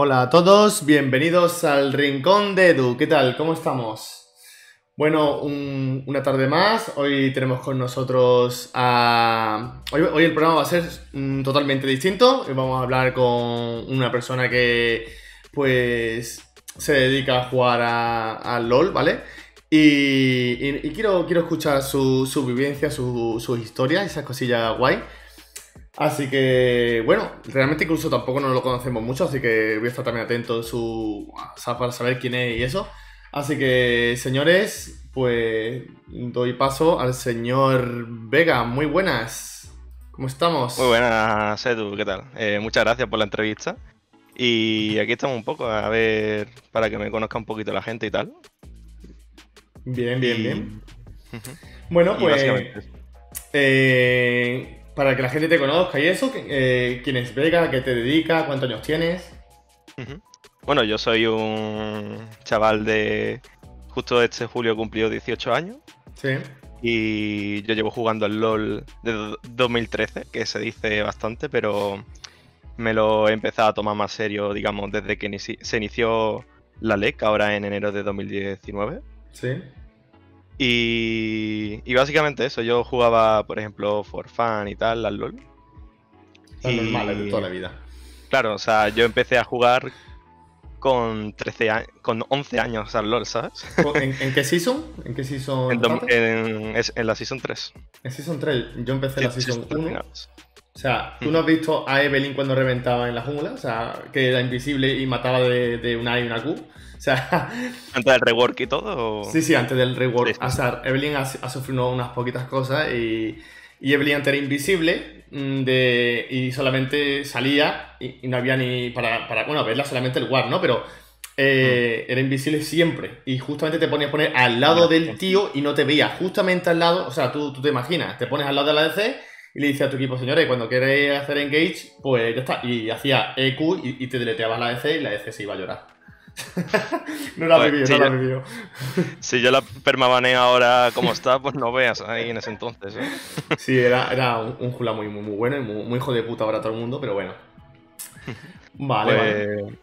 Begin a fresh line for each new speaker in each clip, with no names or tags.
Hola a todos, bienvenidos al Rincón de Edu. ¿Qué tal? ¿Cómo estamos? Bueno, un- una tarde más. Hoy tenemos con nosotros a... Hoy, el programa va a ser mm, totalmente distinto. Vamos a hablar con una persona que pues se dedica a jugar a, LOL, ¿vale? Y, y- quiero, quiero escuchar su, su vivencia, su, su historia, esas cosillas guay. Así que, bueno, realmente incluso tampoco nos lo conocemos mucho, así que voy a estar también atento en su, para saber quién es y eso. Así que, señores, pues doy paso al señor Vega. Muy buenas. ¿Cómo estamos?
Muy buenas, Edu, ¿qué tal? Eh, muchas gracias por la entrevista. Y aquí estamos un poco, a ver, para que me conozca un poquito la gente y tal.
Bien, bien,
Y-
bien. Bueno,
Y
pues eh, para que la gente te conozca y eso, eh, ¿quién es Vega? ¿A ¿Qué te dedica? ¿Cuántos años tienes?
Bueno, yo soy un chaval de... Justo este julio cumplió 18 años
Sí.
y yo llevo jugando al LOL desde 2013, que se dice bastante, pero me lo he empezado a tomar más serio, digamos, desde que se inició la LEC, ahora en enero de 2019.
Sí.
Y, y básicamente eso, yo jugaba, por ejemplo, for fun y tal, al LOL.
Lo
Y-
normal de toda la vida.
Claro, o sea, yo empecé a jugar con 13 años, con 11 años al LOL, ¿sabes?
¿En, en qué season? ¿En qué season?
En, en- en la Season 3.
En Season 3, yo empecé la
Sí,
Season
Season 3
1.
finales.
O sea, ¿tú no has visto a Evelyn cuando reventaba en la jungla? O sea, que era invisible y mataba de, de una A y una Q. O sea,
Antes del rework y todo. o-
sí, sí, antes del rework.
Sí, sí,
O
sí.
sea, Evelyn ha, ha sufrido unas poquitas cosas y, y Evelyn antes era invisible mm, de, y solamente salía y, y no había ni para, para, bueno, verla solamente el guard, ¿no? Pero eh,
Mm.
era invisible siempre y justamente te ponías a poner al lado del tío y no te veía justamente al lado, o sea, tú, tú te imaginas, te pones al lado de la DC y le dices a tu equipo, señores, cuando queréis hacer engage, pues ya está. Y hacía EQ y, y te deleteabas la DC y la DC se iba a llorar. no la
Pues,
vivido,
sí,
no la vivido.
Si yo la permabaneo ahora como está, pues no veas ahí en ese entonces. ¿eh?
Sí, era, era un, un jula muy, muy, muy bueno y muy, muy hijo de puta para todo el mundo, pero bueno. Vale, vale.
Pues,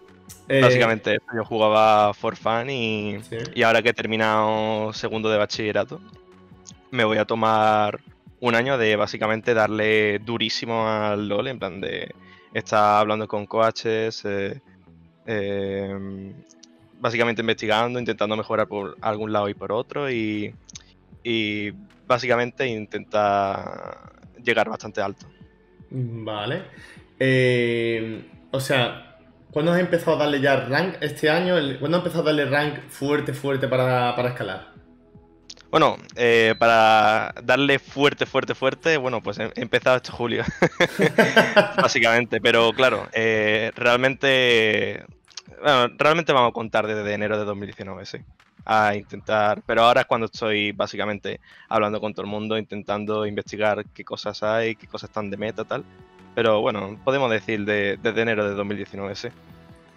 Eh,
básicamente yo jugaba for fun y,
Sí.
y ahora que he terminado segundo de bachillerato, me voy a tomar un año de básicamente darle durísimo al LOL, en plan de estar hablando con coaches, eh, eh, básicamente investigando, intentando mejorar por algún lado y por otro y, y básicamente intentar llegar bastante alto.
Vale. Eh, o sea, ¿cuándo has empezado a darle ya rank este año? ¿Cuándo has empezado a darle rank fuerte, fuerte para, para escalar?
Bueno, eh, para darle fuerte, fuerte, fuerte, bueno, pues he empezado este julio, básicamente. Pero claro, eh, realmente, realmente vamos a contar desde enero de 2019, sí. A intentar, pero ahora es cuando estoy básicamente hablando con todo el mundo, intentando investigar qué cosas hay, qué cosas están de meta, tal. Pero bueno, podemos decir de- desde enero de 2019, sí.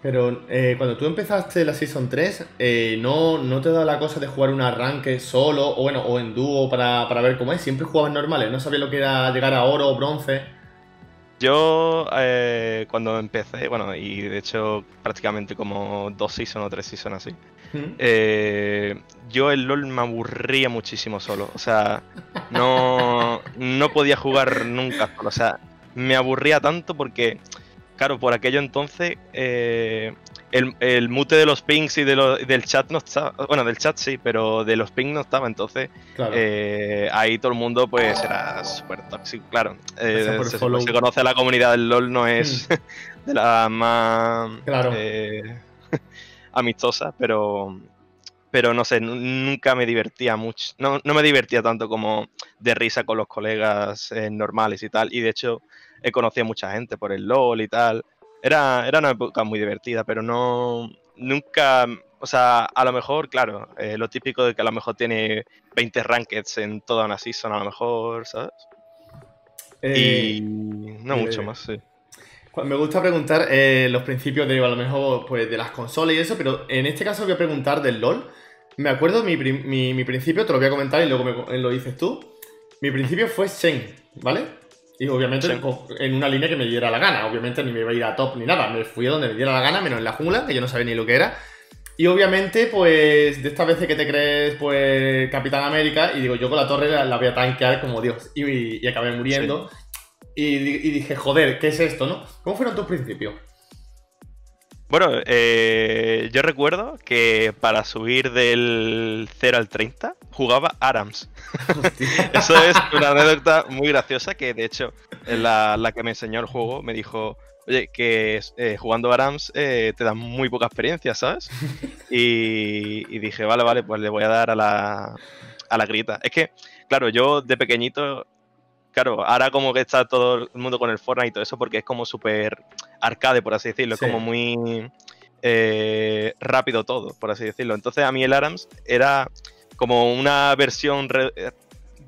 Pero eh, cuando tú empezaste la Season 3, eh, ¿no, ¿no te da la cosa de jugar un arranque solo o bueno, o en dúo para, para ver cómo es? Siempre jugabas normales, no sabías lo que era llegar a oro o bronce.
Yo eh, cuando empecé, bueno, y de hecho prácticamente como dos seasons o tres seasons así,
¿Mm?
eh, yo el LOL me aburría muchísimo solo. O sea, no, no podía jugar nunca solo. O sea, me aburría tanto porque, claro, por aquello entonces, eh, el, el mute de los pings y de lo- del chat no estaba. Bueno, del chat sí, pero de los pings no estaba. Entonces,
Claro.
eh, ahí todo el mundo pues era súper tóxico. Claro, eh, se, se conoce la comunidad del LOL, no es de la más
Claro.
eh, amistosa, pero pero no sé, nu- nunca me divertía mucho. No, no me divertía tanto como de risa con los colegas eh, normales y tal. Y de hecho, he conocido a mucha gente por el LOL y tal. Era, era una época muy divertida, pero no. Nunca. O sea, a lo mejor, claro, eh, lo típico de que a lo mejor tiene 20 rankeds en toda una season, a lo mejor, ¿sabes?
Eh,
y no
dime,
mucho
dime.
más, sí.
Me gusta preguntar eh, los principios de a lo mejor pues, de las consolas y eso, pero en este caso voy a preguntar del LOL. Me acuerdo mi, mi, mi principio, te lo voy a comentar y luego me- lo dices tú. Mi principio fue Shen, ¿vale? Y obviamente
Sí.
en una línea que me diera la gana. Obviamente ni me iba a ir a top ni nada. Me fui a donde me diera la gana, menos en la jungla, que yo no sabía ni lo que era. Y obviamente, pues, de estas veces que te crees, pues, Capitán América, y digo, yo con la torre la, la voy a tanquear como Dios. Y, y acabé muriendo. Y, di- y dije, joder, ¿qué es esto, no? ¿Cómo fueron tus principios?
Bueno, eh, yo recuerdo que para subir del 0 al 30 jugaba Arams. Eso es una anécdota muy graciosa que de hecho la, la que me enseñó el juego me dijo, oye, que eh, jugando Arams eh, te dan muy poca experiencia, ¿sabes? Y, y dije, vale, vale, pues le voy a dar a la, a la grita. Es que, claro, yo de pequeñito, claro, ahora como que está todo el mundo con el Fortnite y todo eso porque es como súper arcade, por así decirlo,
Sí.
es como muy eh, rápido todo, por así decirlo. Entonces a mí el Arams era como una versión re-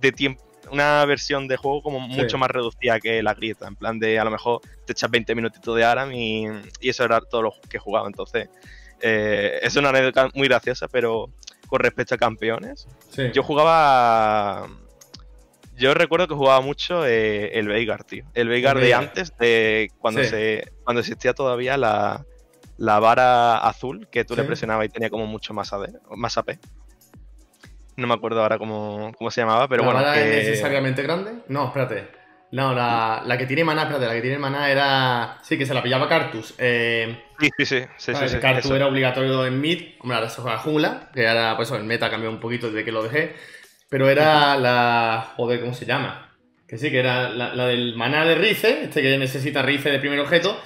de tiempo una versión de juego como
Sí.
mucho más reducida que la grieta, en plan de a lo mejor te echas 20 minutitos de Aram y, y eso era todo lo que jugaba. Entonces, eh, es una anécdota muy graciosa, pero con respecto a campeones,
Sí.
yo jugaba. Yo recuerdo que jugaba mucho eh, el Veigar, tío. El Veigar de antes, de cuando
Sí.
se cuando existía todavía la, la vara azul, que tú le presionabas y tenía como mucho más, AD, más AP. No me acuerdo ahora cómo, cómo se llamaba, pero
¿La
bueno.
vara
que-
es necesariamente grande? No, espérate. No, la, la que tiene maná, espérate, la que tiene maná era. Sí, que se la pillaba Cartus. Eh,
Sí, sí, sí. sí, sí,
vale,
sí,
Cartus
eso.
era obligatorio en mid. Hombre, ahora se juega jungla, que ahora, pues el meta cambió un poquito desde que lo dejé. Pero era la. Joder, ¿cómo se llama? Que sí, que era la, la del maná de Rice, este que necesita Rice de primer objeto.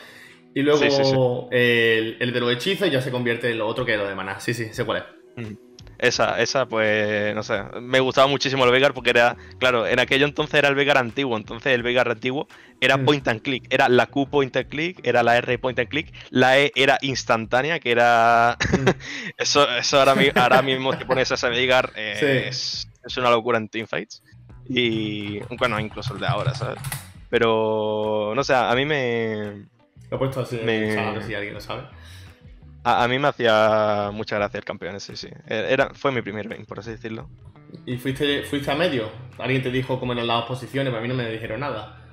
Y luego
Sí, sí, sí.
El, el de los hechizos ya se convierte en lo otro que es lo de maná. Sí, sí, sé cuál es.
Esa, esa, pues, no sé, me gustaba muchísimo el Vegar porque era, claro, en aquello entonces era el Vegar antiguo, entonces el Vegar antiguo era
Mm.
point and click, era la Q point and click, era la R point and click, la E era instantánea, que era,
Mm.
eso, eso ahora, ahora mismo te pones a ese Vegar, eh, es, es una locura en teamfights, y, bueno, incluso el de ahora, ¿sabes? Pero, no sé, a mí me,
Lo he puesto así,
Me-
ver si alguien lo sabe.
a, a mí me hacía mucha gracia el campeón, sí, sí, era, fue mi primer main, por así decirlo.
¿Y fuiste, fuiste a medio? ¿Alguien te dijo cómo eran las posiciones? Pero a mí no me dijeron nada.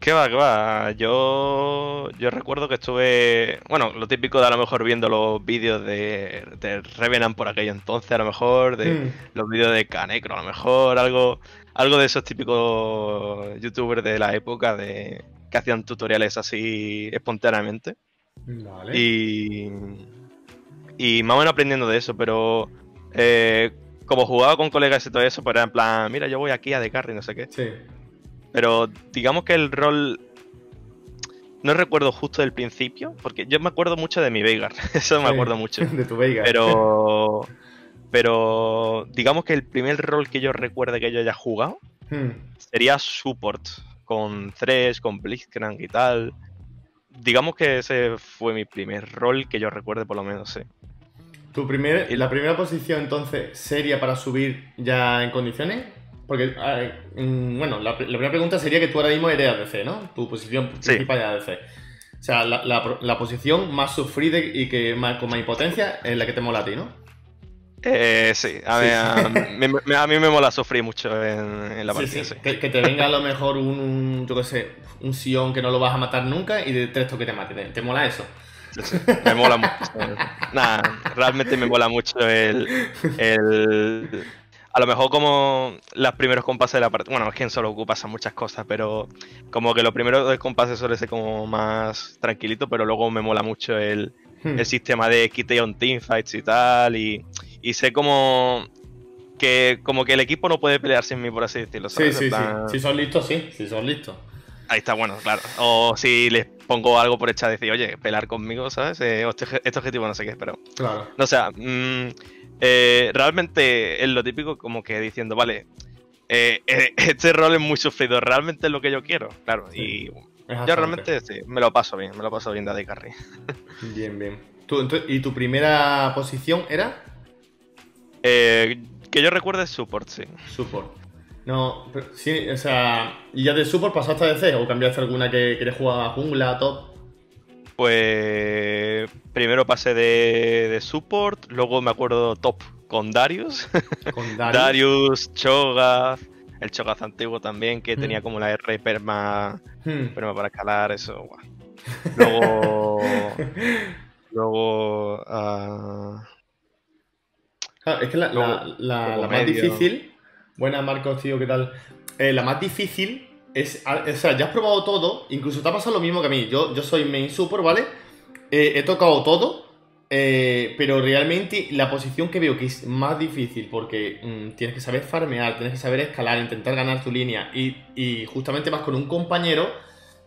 ¿Qué va, qué va? Yo, yo recuerdo que estuve, bueno, lo típico de a lo mejor viendo los vídeos de, de Revenant por aquello entonces, a lo mejor, de
Mm.
los vídeos de Canecro, a lo mejor, algo, algo de esos típicos youtubers de la época de que hacían tutoriales así espontáneamente.
Vale.
Y, y más o menos aprendiendo de eso, pero eh, como jugaba con colegas y todo eso, pues era en plan, mira, yo voy aquí a de carry, no sé qué.
Sí.
Pero digamos que el rol. No recuerdo justo del principio, porque yo me acuerdo mucho de mi Veigar, eso me acuerdo mucho.
De tu Veiga.
Pero. Pero. Digamos que el primer rol que yo recuerde que yo haya jugado
Hmm.
sería support, con Thresh, con Blitzcrank y tal. Digamos que ese fue mi primer rol que yo recuerde, por lo menos, sí.
¿Tu primer, la primera posición entonces seria para subir ya en condiciones? Porque, bueno, la, la primera pregunta sería que tú ahora mismo eres ADC, ¿no? Tu posición
Sí.
principal es ADC. O sea, la, la- la posición más sufrida y que más, con más impotencia es la que te mola a ti, ¿no?
Eh, sí, a mí,
Sí.
a, me- me- a mí me mola sufrir mucho en, en la
Sí,
partida,
sí.
sí.
Que, que te venga a lo mejor un, un, yo qué sé, un Sion que no lo vas a matar nunca y de tres toques te mate. ¿Te, te mola eso?
Sí, sí, Me mola mucho. Nada, realmente me mola mucho el, el- A lo mejor como los primeros compases de la partida. Bueno, es que en solo pasan muchas cosas, pero como que los primeros dos compases suele ser como más tranquilito, pero luego me mola mucho el,
Hmm.
el sistema de en teamfights y tal. Y, y sé como que como que el equipo no puede pelear sin mí, por así decirlo.
Sí,
¿sabes?
sí, sí.
plan-
Si son listos, sí. Si son listos.
Ahí está, bueno, claro. O si les pongo algo por hecha, decir, oye, pelar conmigo, ¿sabes? Eh, o este, este objetivo no sé qué, pero.
Claro.
No sé, mm, eh, realmente es lo típico como que diciendo, vale, eh, eh, este rol es muy sufrido, realmente es lo que yo quiero, claro.
Sí.
Y yo realmente sí, me lo paso bien, me lo paso bien de Carry.
Bien, bien. Tú, ¿Y tu primera posición era?
Eh, que yo recuerde support, sí.
Support. No, pero sí, o sea, ¿y ya de support pasaste a DC o cambiaste alguna que quieres jugar a jungla, top?
Pues primero pasé de, de support, luego me acuerdo top con Darius.
Con Darius.
Darius, Cho'Gath, el Cho'Gath antiguo también, que tenía
Mm.
como la R perma,
Hmm.
perma para escalar, eso. guau. Luego. luego. ah,
Claro, es que la, la-
Luego-
la-
luego
la más
medio.
difícil. Buena, Marcos, tío, ¿qué tal? Eh, la más difícil es. O sea, ya has probado todo, incluso te ha pasado lo mismo que a mí. Yo, yo soy main support, ¿vale? Eh, he tocado todo, eh, pero realmente la posición que veo que es más difícil porque mm, tienes que saber farmear, tienes que saber escalar, intentar ganar tu línea y, y justamente vas con un compañero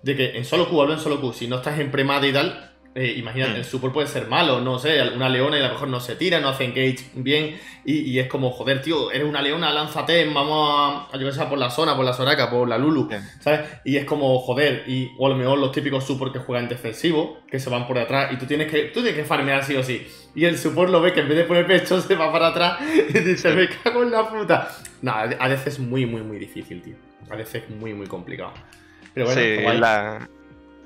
de que en solo Q, hablo en solo Q, si no estás en premada y tal, eh, imagínate,
Mm.
el support puede ser malo, no sé, una leona y a lo mejor no se tira, no hace engage bien y, y es como, joder, tío, eres una leona, lánzate, vamos a, a yo que sé, por la zona, por la Soraka, por la Lulu. ¿sabes? Y es como, joder, y o a lo mejor los típicos support que juegan defensivo, que se van por detrás y tú tienes que, tú tienes que farmear sí o sí. Y el support lo ve que en vez de poner pecho se va para atrás y dice, me cago en la puta. No, a veces es muy, muy, muy difícil, tío. A veces es muy, muy complicado. Pero bueno,
sí, la,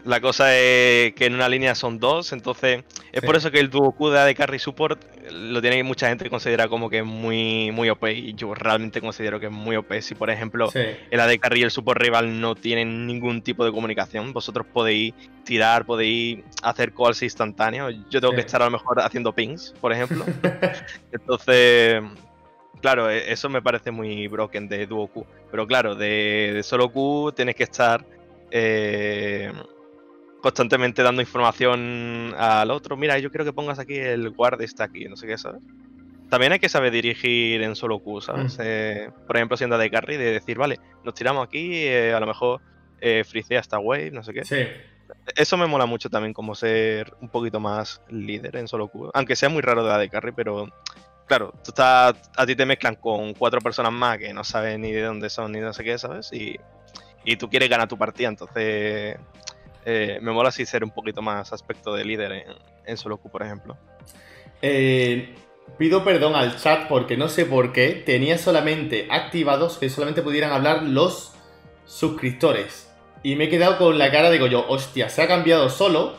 la cosa es que en una línea son dos, entonces es
Sí.
por eso que el dúo Q de AD Carry Support lo tiene mucha gente que considera como que es muy, muy OP y yo realmente considero que es muy OP. Si por ejemplo
Sí,
el AD Carry y el Support Rival no tienen ningún tipo de comunicación, vosotros podéis tirar, podéis hacer calls instantáneos. Yo tengo
Sí.
que estar a lo mejor haciendo pings, por ejemplo. Entonces, claro, e- eso me parece muy broken de Duo Q. Pero claro, de, de solo Q tienes que estar eh, constantemente dando información al otro. Mira, yo quiero que pongas aquí el guard está aquí, no sé qué, ¿sabes? También hay que saber dirigir en solo Q, ¿sabes?
Mm.
Eh, por ejemplo, siendo de carry, de decir, vale, nos tiramos aquí, eh, a lo mejor eh, frisea esta wave, no sé qué.
sí.
Eso me mola mucho también, como ser un poquito más líder en solo Q. Aunque sea muy raro de la de carry, pero claro, tú estás, a ti te mezclan con cuatro personas más que no saben ni de dónde son ni no sé qué, ¿sabes? Y, y tú quieres ganar tu partida, entonces eh, me mola así ser un poquito más aspecto de líder en, en solo Q, por ejemplo.
Eh, pido perdón al chat porque no sé por qué tenía solamente activados que solamente pudieran hablar los suscriptores. Y me he quedado con la cara, digo yo, hostia, se ha cambiado solo.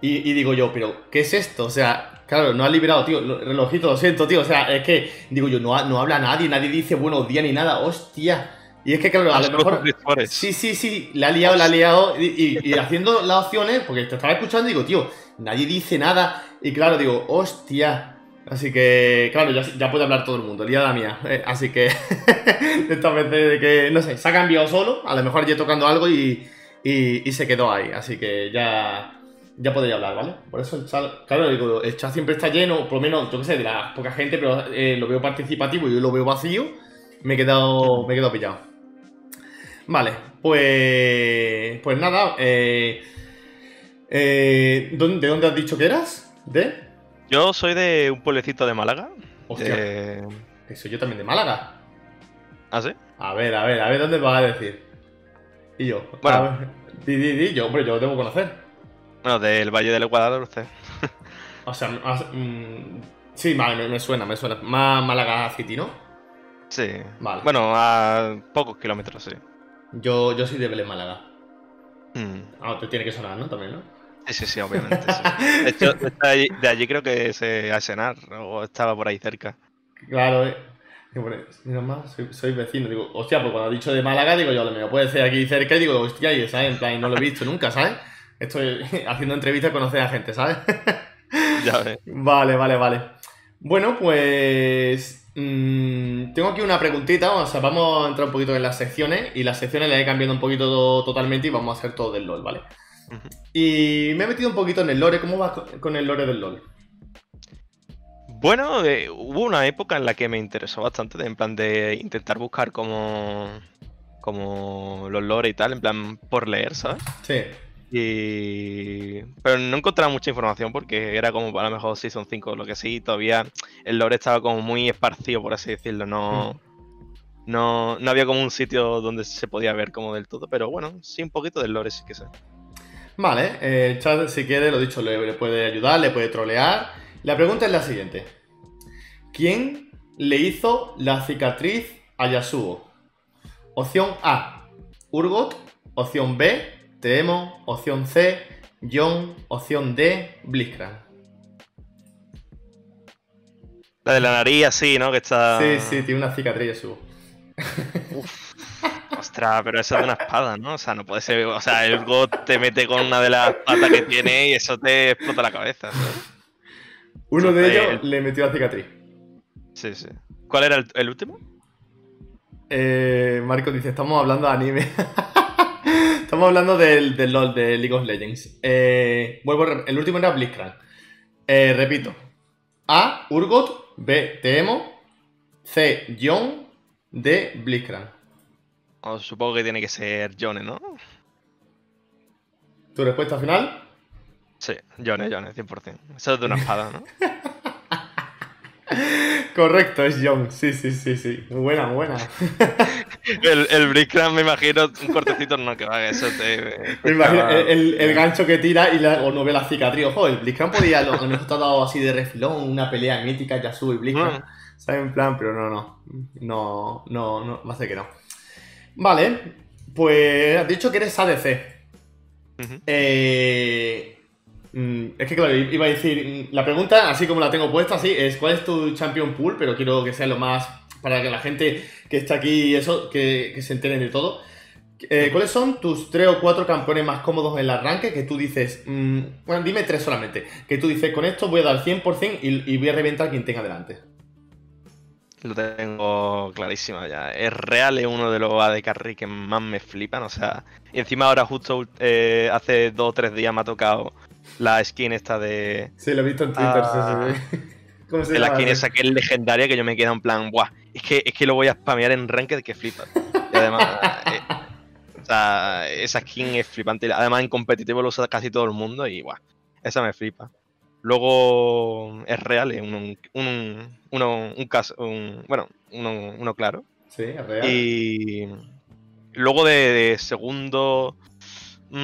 Y, digo yo, pero, ¿qué es esto? O sea, claro, no ha liberado, tío. lo- Relojito, lo siento, tío. O sea, es que, digo yo, no, no habla nadie, nadie dice buenos días ni nada, hostia. Y es que, claro, a lo mejor. Sí, sí, sí, la ha liado, la ha liado. Y, y- y haciendo las opciones, porque te estaba escuchando, digo, tío, nadie dice nada. Y claro, digo, hostia. Así que, claro, ya, ya puede hablar todo el mundo, liada mía. Eh, así que, esta vez de que, no sé, se ha cambiado solo. A lo mejor ya tocando algo y, y, y se quedó ahí. Así que ya, ya podría hablar, ¿vale? Por eso el chat, claro, digo, el chat siempre está lleno, por lo menos, yo qué sé, de la poca gente, pero eh, lo veo participativo y yo lo veo vacío. Me he quedado, me he quedado pillado. Vale, pues. Pues nada, eh, eh, ¿dónde- ¿de dónde has dicho que eras? ¿De?
Yo soy de un pueblecito de Málaga.
Hostia,
Eh,
que soy yo también de Málaga.
¿Ah, sí?
A ver, a ver, a ver, ¿dónde vas a decir? Y yo.
Bueno.
a ver, di, di, di, yo, hombre, yo lo debo conocer.
Bueno, del Valle del Guadalhorce.
O sea, más, sí, vale, me, me suena, me suena. Más Málaga City, ¿no?
Sí.
Vale.
Bueno, a pocos kilómetros, sí.
Yo, yo soy de Belén, Málaga.
Mm.
Ah, te tiene que sonar, ¿no? También, ¿no?
Sí, sí, sí, obviamente. sí. De hecho, de allí, de allí creo que se a cenar o estaba por ahí cerca.
Claro, eh. Mira más, soy, soy vecino. Digo, hostia, pues cuando has dicho de Málaga, digo yo, lo mejor puede ser aquí cerca y digo, hostia, y ¿sabes? En plan, no lo he visto nunca, ¿sabes? Estoy haciendo entrevistas y conocer a gente, ¿sabes?
Ya ves.
Vale, vale, vale. Bueno, pues. Mm, tengo aquí una preguntita. O sea, vamos a entrar un poquito en las secciones. Y las secciones las he cambiado un poquito to- totalmente y vamos a hacer todo del LOL, ¿vale? Y me he metido un poquito en el lore. ¿Cómo vas con- con el lore del LOL?
Bueno, eh, hubo una época en la que me interesó bastante, de- en plan de intentar buscar como, como los lore y tal, en plan por leer, ¿sabes?
Sí.
Y... Pero no encontraba mucha información porque era como a lo mejor Season 5 o lo que sí, todavía el lore estaba como muy esparcido, por así decirlo, no... No, no había como un sitio donde se podía ver como del todo, pero bueno, sí un poquito del lore sí que sé.
Vale, eh, el chat, si quiere, lo dicho, le, le puede ayudar, le puede trolear. La pregunta es la siguiente: ¿Quién le hizo la cicatriz a Yasuo? Opción A: Urgot. Opción B: Teemo. Opción C: John. Opción D: Blitzcrank.
La de la nariz así, ¿no? Que está...
Sí, sí, tiene una cicatriz Yasuo.
Ostras, pero eso es de una espada, ¿no? O sea, no puede ser. O sea, el God te mete con una de las patas que tiene y eso te explota la cabeza.
Uno de ellos le metió la cicatriz.
Sí, sí. ¿Cuál era el, el último?
Eh, Marco dice, estamos hablando de anime. estamos hablando del, del LOL, de League of Legends. Eh, vuelvo, el último era Blitzcrank. Eh, repito. A, Urgot. B, Teemo. C, John. D, Blitzcrank.
Oh, supongo que tiene que ser Yone, ¿no?
¿Tu respuesta final?
Sí, Yone, Yone, 100%. Eso es de una espada, ¿no?
Correcto, es John. Sí, sí, sí, sí. Buena, buena.
El, el me imagino un cortecito, no, que va, que eso te...
Me imagino el, el- el gancho que tira y la, o no ve la cicatriz. Ojo, el Blitzcrank podía lo, nos ha dado así de refilón, una pelea mítica, Yasuo y Blitzcrank.
Mm.
¿Sabes? En plan, pero no, no. No, no, no, va a ser que no. Vale, pues has dicho que eres ADC.
Ujú.
Eh, mm, es que claro, iba a decir, la pregunta, así como la tengo puesta, así, es ¿cuál es tu champion pool? Pero quiero que sea lo más, para que la gente que está aquí y eso, que, que se enteren de todo. Eh, ¿Cuáles son tus tres o cuatro campeones más cómodos en el arranque que tú dices, mm, bueno, dime tres solamente, que tú dices, con esto voy a dar 100% y, y voy a reventar a quien tenga delante?
Lo tengo clarísimo ya. Es real, es uno de los AD Carry que más me flipan. O sea, y encima ahora justo eh, hace dos o tres días me ha tocado la skin esta de...
Sí, lo he visto en Twitter,
Ah.
sí, sí. ¿Cómo se
de la skin esa que es legendaria que yo me quedo en plan, buah, es que, es que lo voy a spamear en Ranked que flipas. Y además, eh, o sea, esa skin es flipante. Además en competitivo lo usa casi todo el mundo y buah, esa me flipa. Luego es real, es un, un, un, uno- un caso, un- bueno, uno, uno claro.
Sí, es real.
Y luego de, de segundo, mm,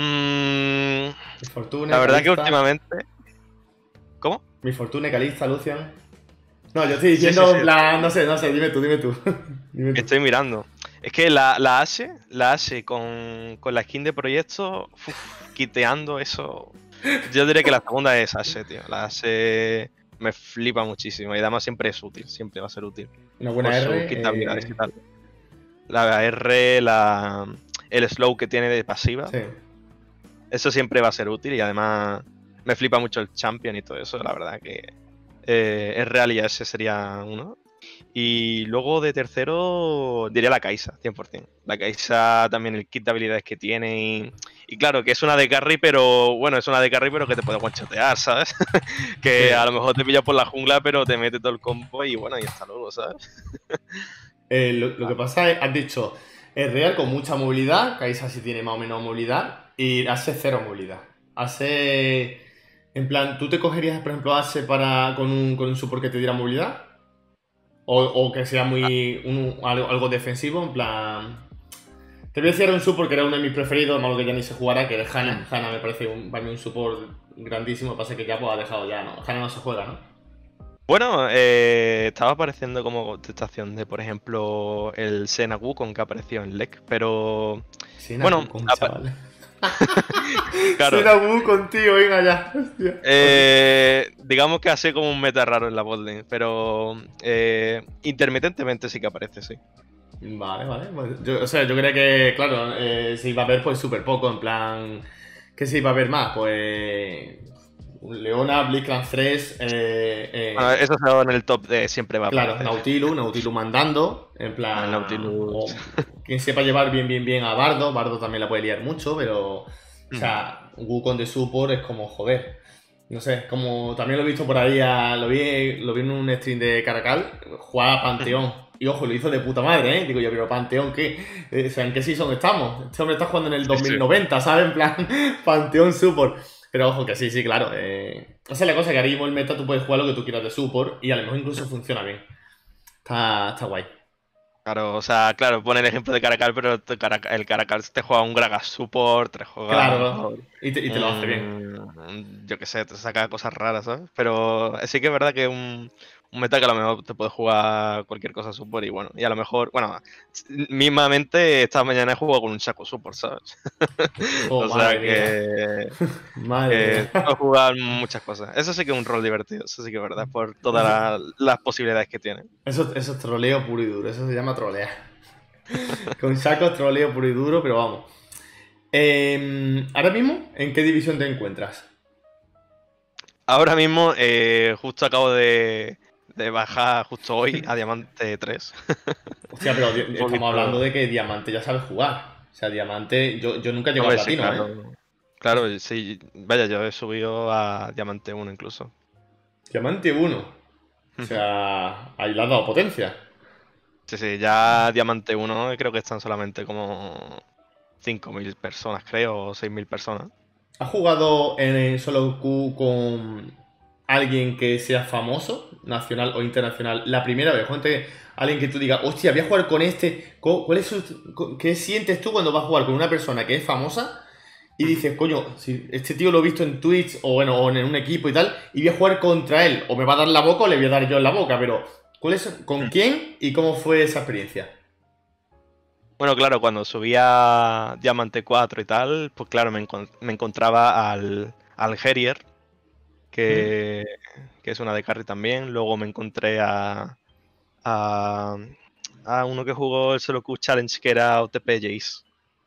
Mi Fortune,
la verdad que últimamente... ¿Cómo?
Mi Fortune, Calista, Lucian. No, yo estoy diciendo,
sí,
en
sí.
plan, no sé, no sé, dime tú, dime tú. dime tú.
Estoy mirando. Es que la, la Ashe, la Ashe con, con la skin de proyecto, uf, quiteando eso. Yo diría que la segunda es Ashe, tío. La Ashe me flipa muchísimo y además siempre es útil, siempre va a ser útil.
Una buena
por
R.
quitabilidades
eh,
y tal. La R, la, el slow que tiene de pasiva, eso siempre va a ser útil y además me flipa mucho el champion y todo eso, la verdad que eh, es real y ese sería uno. Y luego de tercero diría la Kaisa, 100%. La Kaisa también el kit de habilidades que tiene y, y claro que es una de carry, pero bueno, es una de carry pero que te puede guanchotear, ¿sabes? que
Sí.
a lo mejor te pilla por la jungla pero te mete todo el combo y bueno, y hasta luego, ¿sabes?
Eh, lo, lo que pasa es, has dicho, es real con mucha movilidad, Kaisa sí tiene más o menos movilidad, y hace cero movilidad. Hace. En plan, ¿tú te cogerías, por ejemplo, Ace para, con, un, con un support que te diera movilidad? O, o que sea muy. un- algo, algo defensivo, en plan. Te voy a decir un support que era uno de mis preferidos, malo que ya ni se jugará, que es Hana. Hana me parece un, para mí un support grandísimo, pasa que ya pues, ha dejado ya, ¿no? Hana no se juega, ¿no?
Bueno, eh, estaba apareciendo como contestación de, por ejemplo, el Sena Wukong que apareció en LEC, pero
Sí,
Bueno,
con.
claro,
Será Wu contigo, venga ya. Hostia.
eh, digamos que hace como un meta raro en la botlane, pero eh, intermitentemente sí que aparece, sí.
Vale, vale. Yo- o sea, yo creo que, claro, eh, si va a haber pues súper poco, en plan... ¿Qué si va a haber más? Pues... Leona, Blitzcrank 3, eh, eh,
Bueno, eso se en el top de siempre va a
claro,
aparecer.
Nautilus, Nautilus mandando, en plan...
Ah, Nautilus.
o quien sepa llevar bien, bien, bien a Bardo, Bardo también la puede liar mucho, pero... O sea, Wukong de support es como, joder, no sé, como también lo he visto por ahí, a- lo, vi, lo vi en un stream de Caracal, jugaba Panteón. Y ojo, lo hizo de puta madre, ¿eh? Digo yo, pero Panteón, ¿qué? Eh, O sea, ¿en qué season estamos? Este hombre está jugando en el
Sí,
2090, ¿sabes? En plan, Panteón Support. Pero ojo, que sí, sí, claro. Eh... Esa es la cosa, que ahora mismo el meta tú puedes jugar lo que tú quieras de Support y a lo mejor incluso funciona bien. Está, está guay.
Claro, o sea, claro, pone el ejemplo de Caracal, pero el Caracal te juega un Gragas Support, te juega...
Claro, y te, y te lo hace bien.
Mm, Yo qué sé, te saca cosas raras, ¿sabes? Pero sí que es verdad que un, un meta que a lo mejor te puede jugar cualquier cosa support y bueno, y a lo mejor, bueno, mismamente esta mañana he jugado con un Chaco support, ¿sabes?
Oh,
o sea que,
Madre
que puedo jugar muchas cosas. Eso sí que es un rol divertido, eso sí que es verdad, por todas la- las posibilidades que tiene.
Eso, eso es troleo puro y duro, eso se llama trolear. Con sacos, troleo puro y duro, pero vamos. Em, ahora mismo, ¿en qué división te encuentras?
Ahora mismo, eh, justo acabo de, de bajar justo hoy a Diamante 3.
Hostia, pero estamos hablando de que Diamante ya sabe jugar. O sea, Diamante, yo, yo nunca llego a
Hombre, sí,
platino, ¿eh?
claro. Claro, sí, vaya, yo he subido a Diamante 1 incluso.
Diamante 1. O sea, ahí le has dado potencia.
Sí, sí, ya Diamante 1 creo que están solamente como 5.000 personas, creo, o 6.000 personas.
¿Has jugado en el solo Q con alguien que sea famoso, nacional o internacional, la primera vez? Alguien que tú digas, hostia, voy a jugar con este. ¿Cuál es su- ¿Qué sientes tú cuando vas a jugar con una persona que es famosa? Y dices, coño, si este tío lo he visto en Twitch o bueno, o en un equipo y tal, y voy a jugar contra él, o me va a dar la boca o le voy a dar yo en la boca, pero ¿cuál es, ¿con quién y cómo fue esa experiencia?
Bueno, claro, cuando subía Diamante 4 y tal, pues claro, me, encon- me encontraba al, al que, que es una de carry también. Luego me encontré a, a, a uno que jugó el Solo Q Challenge, que era OTP Jace.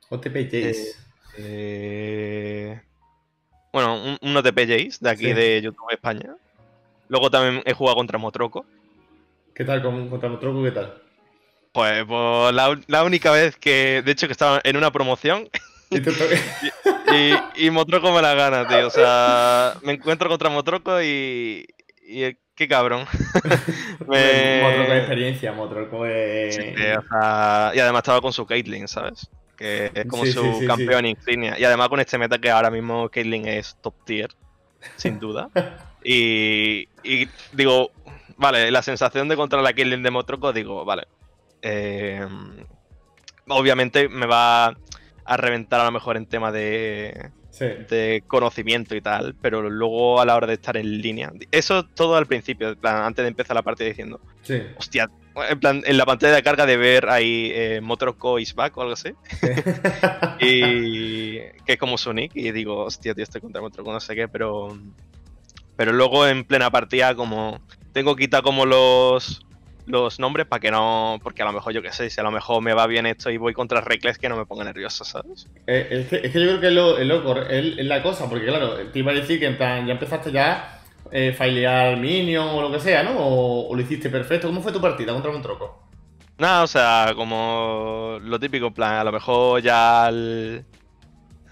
OTP Jace.
Eh, bueno, un, un OTP Jace de aquí
Sí.
de YouTube España. Luego también he jugado contra Motroco.
¿Qué tal con, contra Motroco? ¿Qué tal?
Pues, pues, la, la única vez que, de hecho, que estaba en una promoción
Y te
y, y Motroco me la gana, tío. O sea, me encuentro contra Motroco y. y eh, qué cabrón. Me-
Motroco es experiencia, Motroco es...
Sí, sí, o sea, y además estaba con su Caitlyn, ¿sabes? Que es como
Sí,
su
sí, sí,
campeón insignia. Y además con este meta que ahora mismo Caitlyn es top tier, sin duda. Y, y digo, vale, la sensación de contra la Caitlyn de Motroco, digo, vale. eh, obviamente me va a reventar a lo mejor en tema de,
Sí.
de conocimiento y tal, pero luego a la hora de estar en línea, eso todo al principio, en plan, antes de empezar la partida diciendo,
Sí.
hostia, en plan, en la pantalla de carga de ver ahí eh, Motroco is back o algo así, y que es como su nick, y digo, hostia, tío, estoy contra Motroco, no sé qué, pero pero luego en plena partida como tengo que quitar como los los nombres para que no, porque a lo mejor yo qué sé, si a lo mejor me va bien esto y voy contra Reckless que no me ponga nervioso, ¿sabes?
Eh, es, que, es que yo creo que es lo, es lo es- es la cosa, porque claro, te iba a decir que en plan, ya empezaste ya eh, failear Minion o lo que sea, ¿no? O, o lo hiciste perfecto. ¿Cómo fue tu partida contra Montroco?
Nada, o sea, como lo típico, en plan, a lo mejor ya al,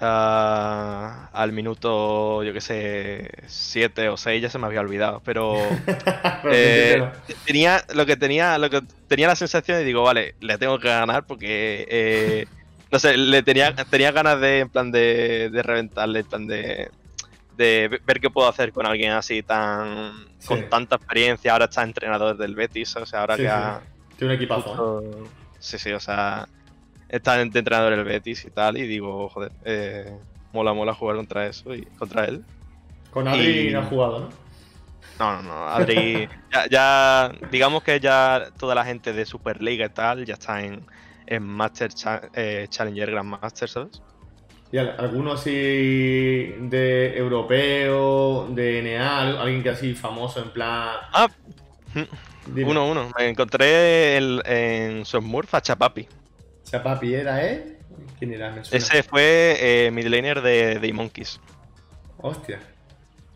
a- al minuto, yo qué sé, 7 o 6 ya se me había olvidado, pero eh, tenía lo que tenía, lo que tenía la sensación de digo, vale, le tengo que ganar porque eh, no sé, le tenía, tenía ganas de, en plan de, de reventarle, en plan de, de ver qué puedo hacer con alguien así tan
Sí.
con tanta experiencia, ahora está entrenador del Betis, o sea, ahora
Sí,
que
sí.
ha
Tiene un equipazo.
Justo- Sí, sí, o sea, está de entrenador el Betis y tal, y digo, joder, eh, mola, mola jugar contra eso y contra él.
Con Adri
y-
no has jugado, ¿no?
No, no, no, Adri, ya, ya- digamos que ya toda la gente de Superliga y tal ya está en, en Master Cha- eh, Challenger Grandmaster, ¿sabes?
Y al- alguno así de europeo, de NA, alguien que así famoso en plan.
Ah,
Dime.
uno, uno, me encontré en, en Smurf a Chapapi.
Chapapi era, ¿eh? ¿Quién era?
Ese fue eh, midlaner de, de Monkeys.
Hostia.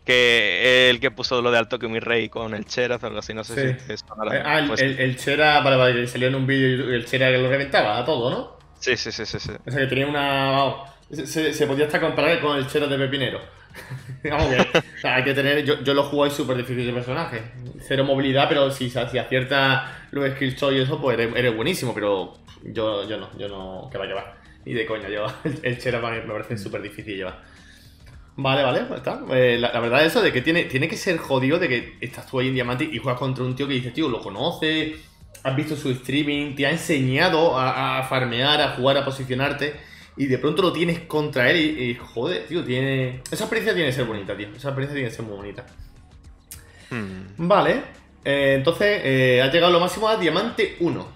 Que el que puso lo de alto que mi rey con el Cheraz o algo así, no sé
Sí.
si sonará.
Eh, ah, el,
Pues-
el, el Chera, vale, vale, que salió en un vídeo y el Chera que lo reventaba a todo, ¿no?
Sí, sí, sí, sí, sí.
O sea, que tenía una. se, se- se podía hasta comparar con el Chera de Pepinero. Vamos, que, o sea, hay que tener. Yo, yo lo jugué súper difícil de personaje. Cero movilidad, pero si, si aciertas los skills y eso, pues eres, eres buenísimo. Pero yo, yo no, yo no. Que va, que va. Ni de coña, yo. El, el Chera me parece súper difícil llevar. Vale, vale, pues está. Eh, la, la verdad es eso, de que tiene, tiene que ser jodido de que estás tú ahí en Diamante y juegas contra un tío que dices, tío, lo conoces, has visto su streaming, te ha enseñado a, a farmear, a jugar, a posicionarte, y de pronto lo tienes contra él y, y, joder, tío, tiene... Esa experiencia tiene que ser bonita, tío. Esa experiencia tiene que ser muy bonita.
Hmm.
Vale, eh, entonces eh, has llegado lo máximo a Diamante 1.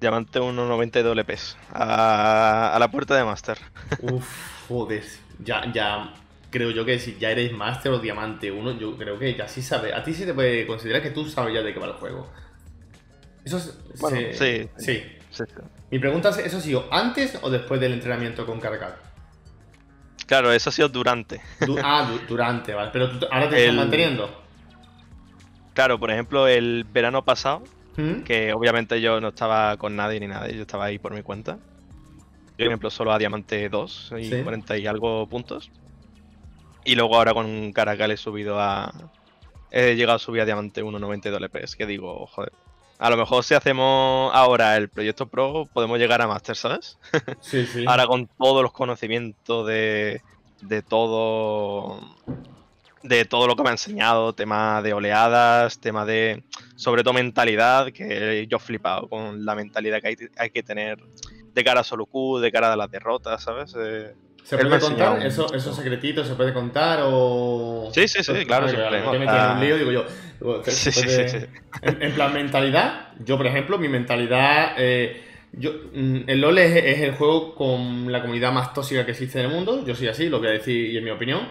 Diamante 1.90 LPs. A, a la puerta de Master.
Uf, joder, ya, ya... Creo yo que si ya eres Master o Diamante 1, yo creo que ya sí sabes. A ti sí te puede considerar que tú sabes ya de qué va el juego. Eso es.
Bueno,
se-
sí.
Sí.
Sí, sí.
Mi pregunta es, ¿eso ha sido antes o después del entrenamiento con Caracal?
Claro, eso ha sido durante.
Du- ah, du- durante, vale. Pero tú ahora te estás
El-
manteniendo.
Claro, por ejemplo, el verano pasado,
¿Mm?
que obviamente yo no estaba con nadie ni nada, yo estaba ahí por mi cuenta. Yo, por ejemplo, solo a Diamante 2 y
Sí.
40 y algo puntos. Y luego ahora con Caracal he subido a. He llegado a subir a Diamante 1 92 LPs, que digo, joder. A lo mejor si hacemos ahora el proyecto Pro, podemos llegar a Master, ¿sabes?
Sí, sí.
Ahora con todos los conocimientos de, de todo de todo lo que me ha enseñado, tema de oleadas, tema de sobre todo mentalidad, que yo he flipado con la mentalidad que hay, hay que tener de cara a solo Q, de cara a las derrotas, ¿sabes? Eh,
¿Se puede contar? ¿Eso, ¿Esos secretitos se puede contar o...?
Sí, sí, sí, claro, sin problema.
Yo me en
Ah.
un lío, digo yo. digo, ¿se-
Sí, sí, sí.
En, en plan mentalidad, yo por ejemplo, mi mentalidad... eh, yo, mm, el LoL es, es el juego con la comunidad más tóxica que existe en el mundo. Yo soy así, lo voy a decir y en mi opinión.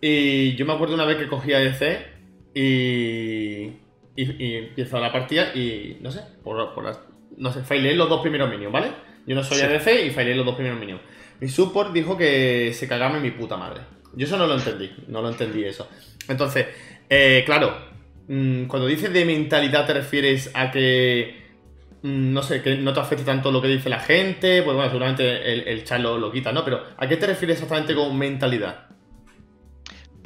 Y yo me acuerdo una vez que cogí a DC y, y, y empiezo la partida y no sé, por, por las- no sé, faileé los dos primeros minions, ¿vale? Yo no soy
Sí.
ADC y faileé los dos primeros minions. Mi support dijo que se cagaba en mi puta madre. Yo eso no lo entendí, no lo entendí eso. Entonces, eh, claro, mm, cuando dices de mentalidad te refieres a que, mm, no sé, que no te afecte tanto lo que dice la gente, pues bueno, seguramente el, el chat lo, lo quita, ¿no? Pero ¿a qué te refieres exactamente con mentalidad?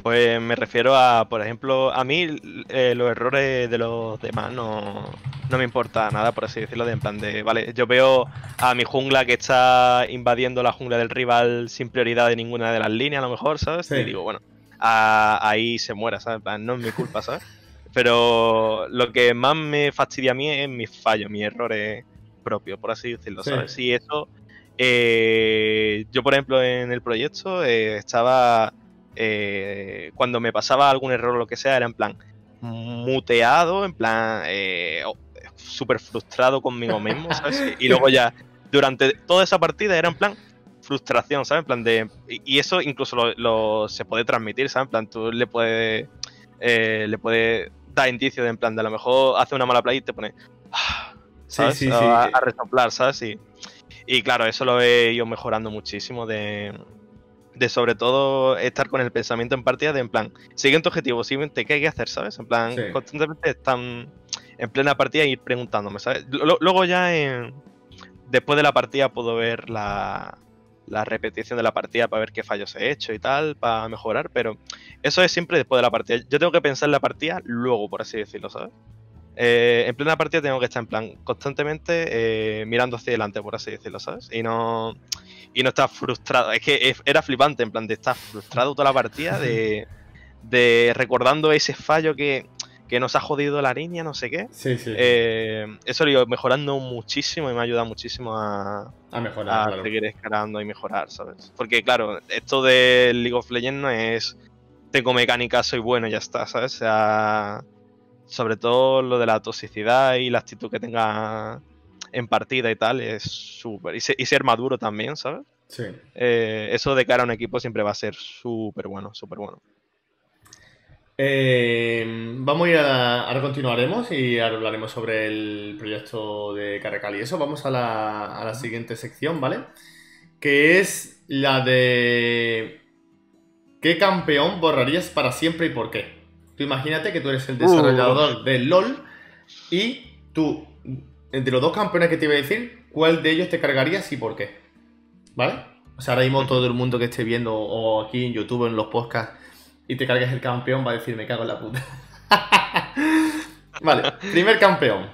Pues me refiero a, por ejemplo, a mí eh, los errores de los demás no, no me importa nada, por así decirlo, de en plan de, vale, yo veo a mi jungla que está invadiendo la jungla del rival sin prioridad de ninguna de las líneas, a lo mejor, ¿sabes?
Sí.
Y digo, bueno, a- ahí se muera, ¿sabes? No es mi culpa, ¿sabes? Pero lo que más me fastidia a mí es mis fallos, mis errores propios, por así decirlo,
Sí.
¿sabes? Y eso, eh, yo por ejemplo en el proyecto eh, estaba eh, cuando me pasaba algún error o lo que sea, era en plan muteado, en plan eh, súper frustrado conmigo mismo, ¿sabes? Y luego ya, durante toda esa partida era en plan frustración, ¿sabes? En plan de... Y eso incluso lo, lo- se puede transmitir, ¿sabes? En plan, tú le puedes... eh, le puedes dar indicios de en plan de a lo mejor hace una mala play y te pone... "Ah", ¿sabes?
sí, sí.
A, a resoplar, ¿sabes? Y, y claro, eso lo he ido mejorando muchísimo de, de sobre todo estar con el pensamiento en partida de en plan, siguiente objetivo, siguiente, ¿qué hay que hacer, sabes? En plan,
Sí.
constantemente están en plena partida y ir preguntándome, ¿sabes? Luego ya en, después de la partida puedo ver la, la repetición de la partida para ver qué fallos he hecho y tal, para mejorar, pero eso es siempre después de la partida. Yo tengo que pensar en la partida luego, por así decirlo, ¿sabes? Eh, en plena partida tengo que estar en plan constantemente eh, mirando hacia adelante, por así decirlo, ¿sabes? Y no, y no estar frustrado. Es que era flipante, en plan de estar frustrado toda la partida, de, de recordando ese fallo que, que nos ha jodido la línea, no sé qué.
Sí, sí.
Eh, eso lo ido mejorando muchísimo y me ha ayudado muchísimo a,
a mejorar,
a
claro.
seguir escalando y mejorar, ¿sabes? Porque claro, esto del League of Legends no es tengo mecánica, soy bueno y ya está, ¿sabes? O sea, sobre todo lo de la toxicidad y la actitud que tenga en partida y tal es súper. Y, se- y ser maduro también, ¿sabes?
Sí.
Eh, eso de cara a un equipo siempre va a ser súper bueno, súper bueno.
Eh, vamos a ir a. Ahora continuaremos y ahora hablaremos sobre el proyecto de Caracal y eso. Vamos a la, a la siguiente sección, ¿vale? Que es la de. ¿Qué campeón borrarías para siempre y por qué? Tú imagínate que tú eres el desarrollador del LOL y tú, de los dos campeones que te iba a decir, ¿cuál de ellos te cargarías y por qué? ¿Vale? O sea, ahora mismo todo el mundo que esté viendo o aquí en YouTube o en los podcasts y te cargues el campeón va a decir me cago en la puta. vale, primer campeón,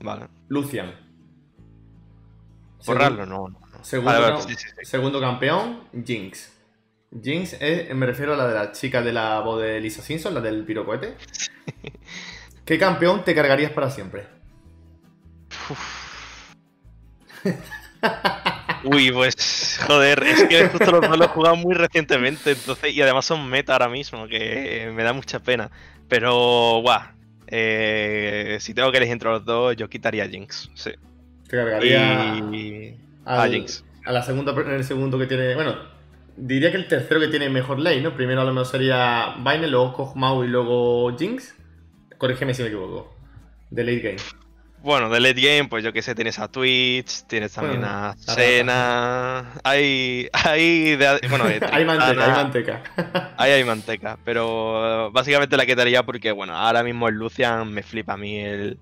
Vale.
Lucian.
Borrarlo, no. no.
Segundo,
sí, sí, sí.
segundo campeón, Jinx. Jinx es, me refiero a la de la chica de la voz de Lisa Simpson, la del pirocohete. ¿Qué campeón te cargarías para siempre?
Uy, pues joder, es que justo los dos los he jugado muy recientemente, entonces, y además son meta ahora mismo, que me da mucha pena. Pero, guau, eh, si tengo que elegir entre los dos, yo quitaría a Jinx, sí.
Te cargaría
Y a Jinx.
a la segunda, el segundo que tiene. Bueno, diría que el tercero que tiene mejor ley, ¿no? Primero a lo mejor sería Vayne, luego Kog'Maw y luego Jinx. Corrígeme si me equivoco. De late game.
bueno, de late game, pues yo que sé, tienes a Twitch, tienes también
Bueno,
a
la
Sena. Hay. Hay. de- bueno, de
hay manteca, hay manteca.
Ahí hay manteca, pero básicamente la quitaría porque, bueno, ahora mismo el Lucian me flipa a mí el,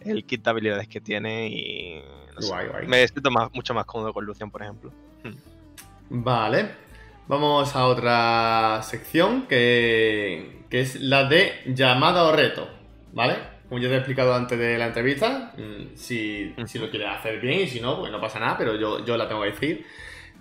el kit de habilidades que tiene y. no sé,
Guay, guay.
me siento más, mucho más cómodo con Lucian, por ejemplo.
Vale. Vamos a otra sección que, que es la de llamada o reto. ¿Vale? Como ya te he explicado antes de la entrevista, mm, si, si lo quieres hacer bien y si no, pues no pasa nada, pero yo, yo la tengo que decir.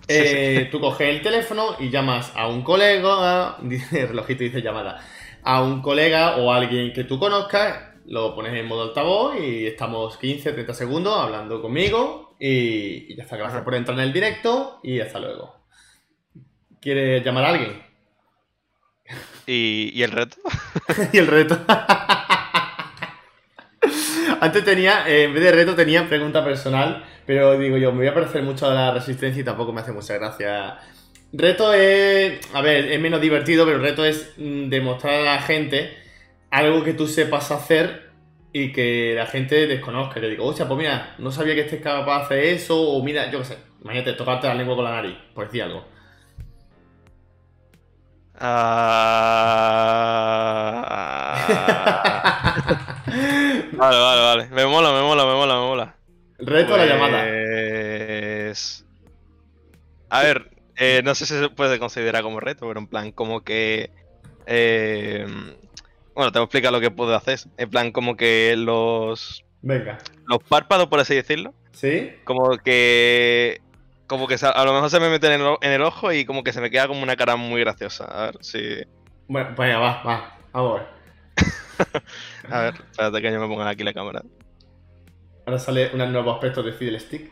Eh, tú coges el teléfono y llamas a un colega, dice, el relojito dice llamada, a un colega o a alguien que tú conozcas, lo pones en modo altavoz y estamos 15, 30 segundos hablando conmigo y, y ya está. Gracias por entrar en el directo y hasta luego. ¿Quieres llamar a alguien?
¿Y, y el reto?
y el reto. Antes tenía, eh, en vez de reto, tenía pregunta personal, pero digo yo, me voy a parecer mucho a la resistencia y tampoco me hace mucha gracia. Reto es, a ver, es menos divertido, pero reto es mm, demostrar a la gente algo que tú sepas hacer y que la gente desconozca. Que digo, hostia, pues mira, no sabía que estés capaz de hacer eso, o mira, yo qué sé, imagínate, tocarte la lengua con la nariz, por decir algo.
Ah. vale, vale, vale. Me mola, me mola, me mola, me mola.
Reto a la llamada.
Pues... A ver, eh, no sé si se puede considerar como reto, pero en plan, como que. eh, bueno, te voy a explicar lo que puedo hacer. En plan, como que los.
Venga.
Los párpados, por así decirlo.
¿Sí?
Como que. Como que a lo mejor se me meten en el, o- en el ojo y como que se me queda como una cara muy graciosa. A ver si.
Bueno, pues venga, va, va, vamos a ver.
A ver, espérate que yo me ponga aquí la cámara.
Ahora sale un nuevo aspecto de Fiddle Stick.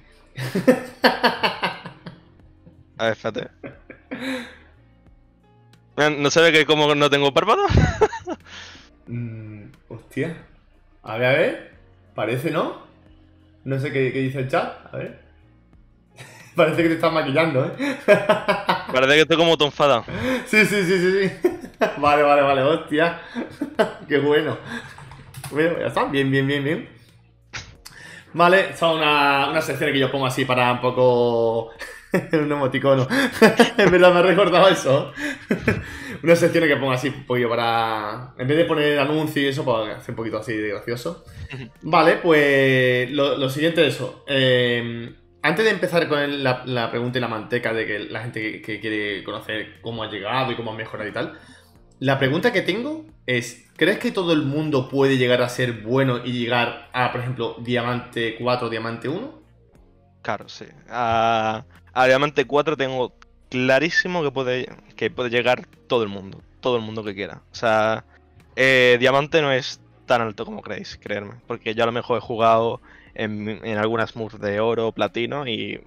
A ver, espérate. ¿No se ve que como no tengo párpado?
Mm, hostia. A ver, a ver. Parece, ¿no? No sé qué, qué dice el chat. A ver. Parece que te estás maquillando, ¿eh?
Parece que estoy como tonfada.
sí, sí, sí, sí, sí. vale, vale, vale. Hostia. qué bueno. Bueno, ya está. Bien, bien, bien, bien. Vale, son una, una sección que yo pongo así para un poco... un emoticono. en verdad me ha recordado eso. una sección que pongo así un poquillo para... En vez de poner anuncio y eso, pues hacer un poquito así de gracioso. Vale, pues lo, lo siguiente es eso. Eh, antes de empezar con la, pregunta y la manteca de que la gente que, quiere conocer cómo ha llegado y cómo ha mejorado y tal, la pregunta que tengo es, ¿crees que todo el mundo puede llegar a ser bueno y llegar a, por ejemplo, Diamante 4, Diamante 1?
Claro, sí. A, a Diamante 4 tengo clarísimo que puede, que puede llegar todo el mundo. Todo el mundo que quiera. O sea, eh, Diamante no es tan alto como creéis, creerme. Porque yo a lo mejor he jugado en, en algunas moves de oro, platino y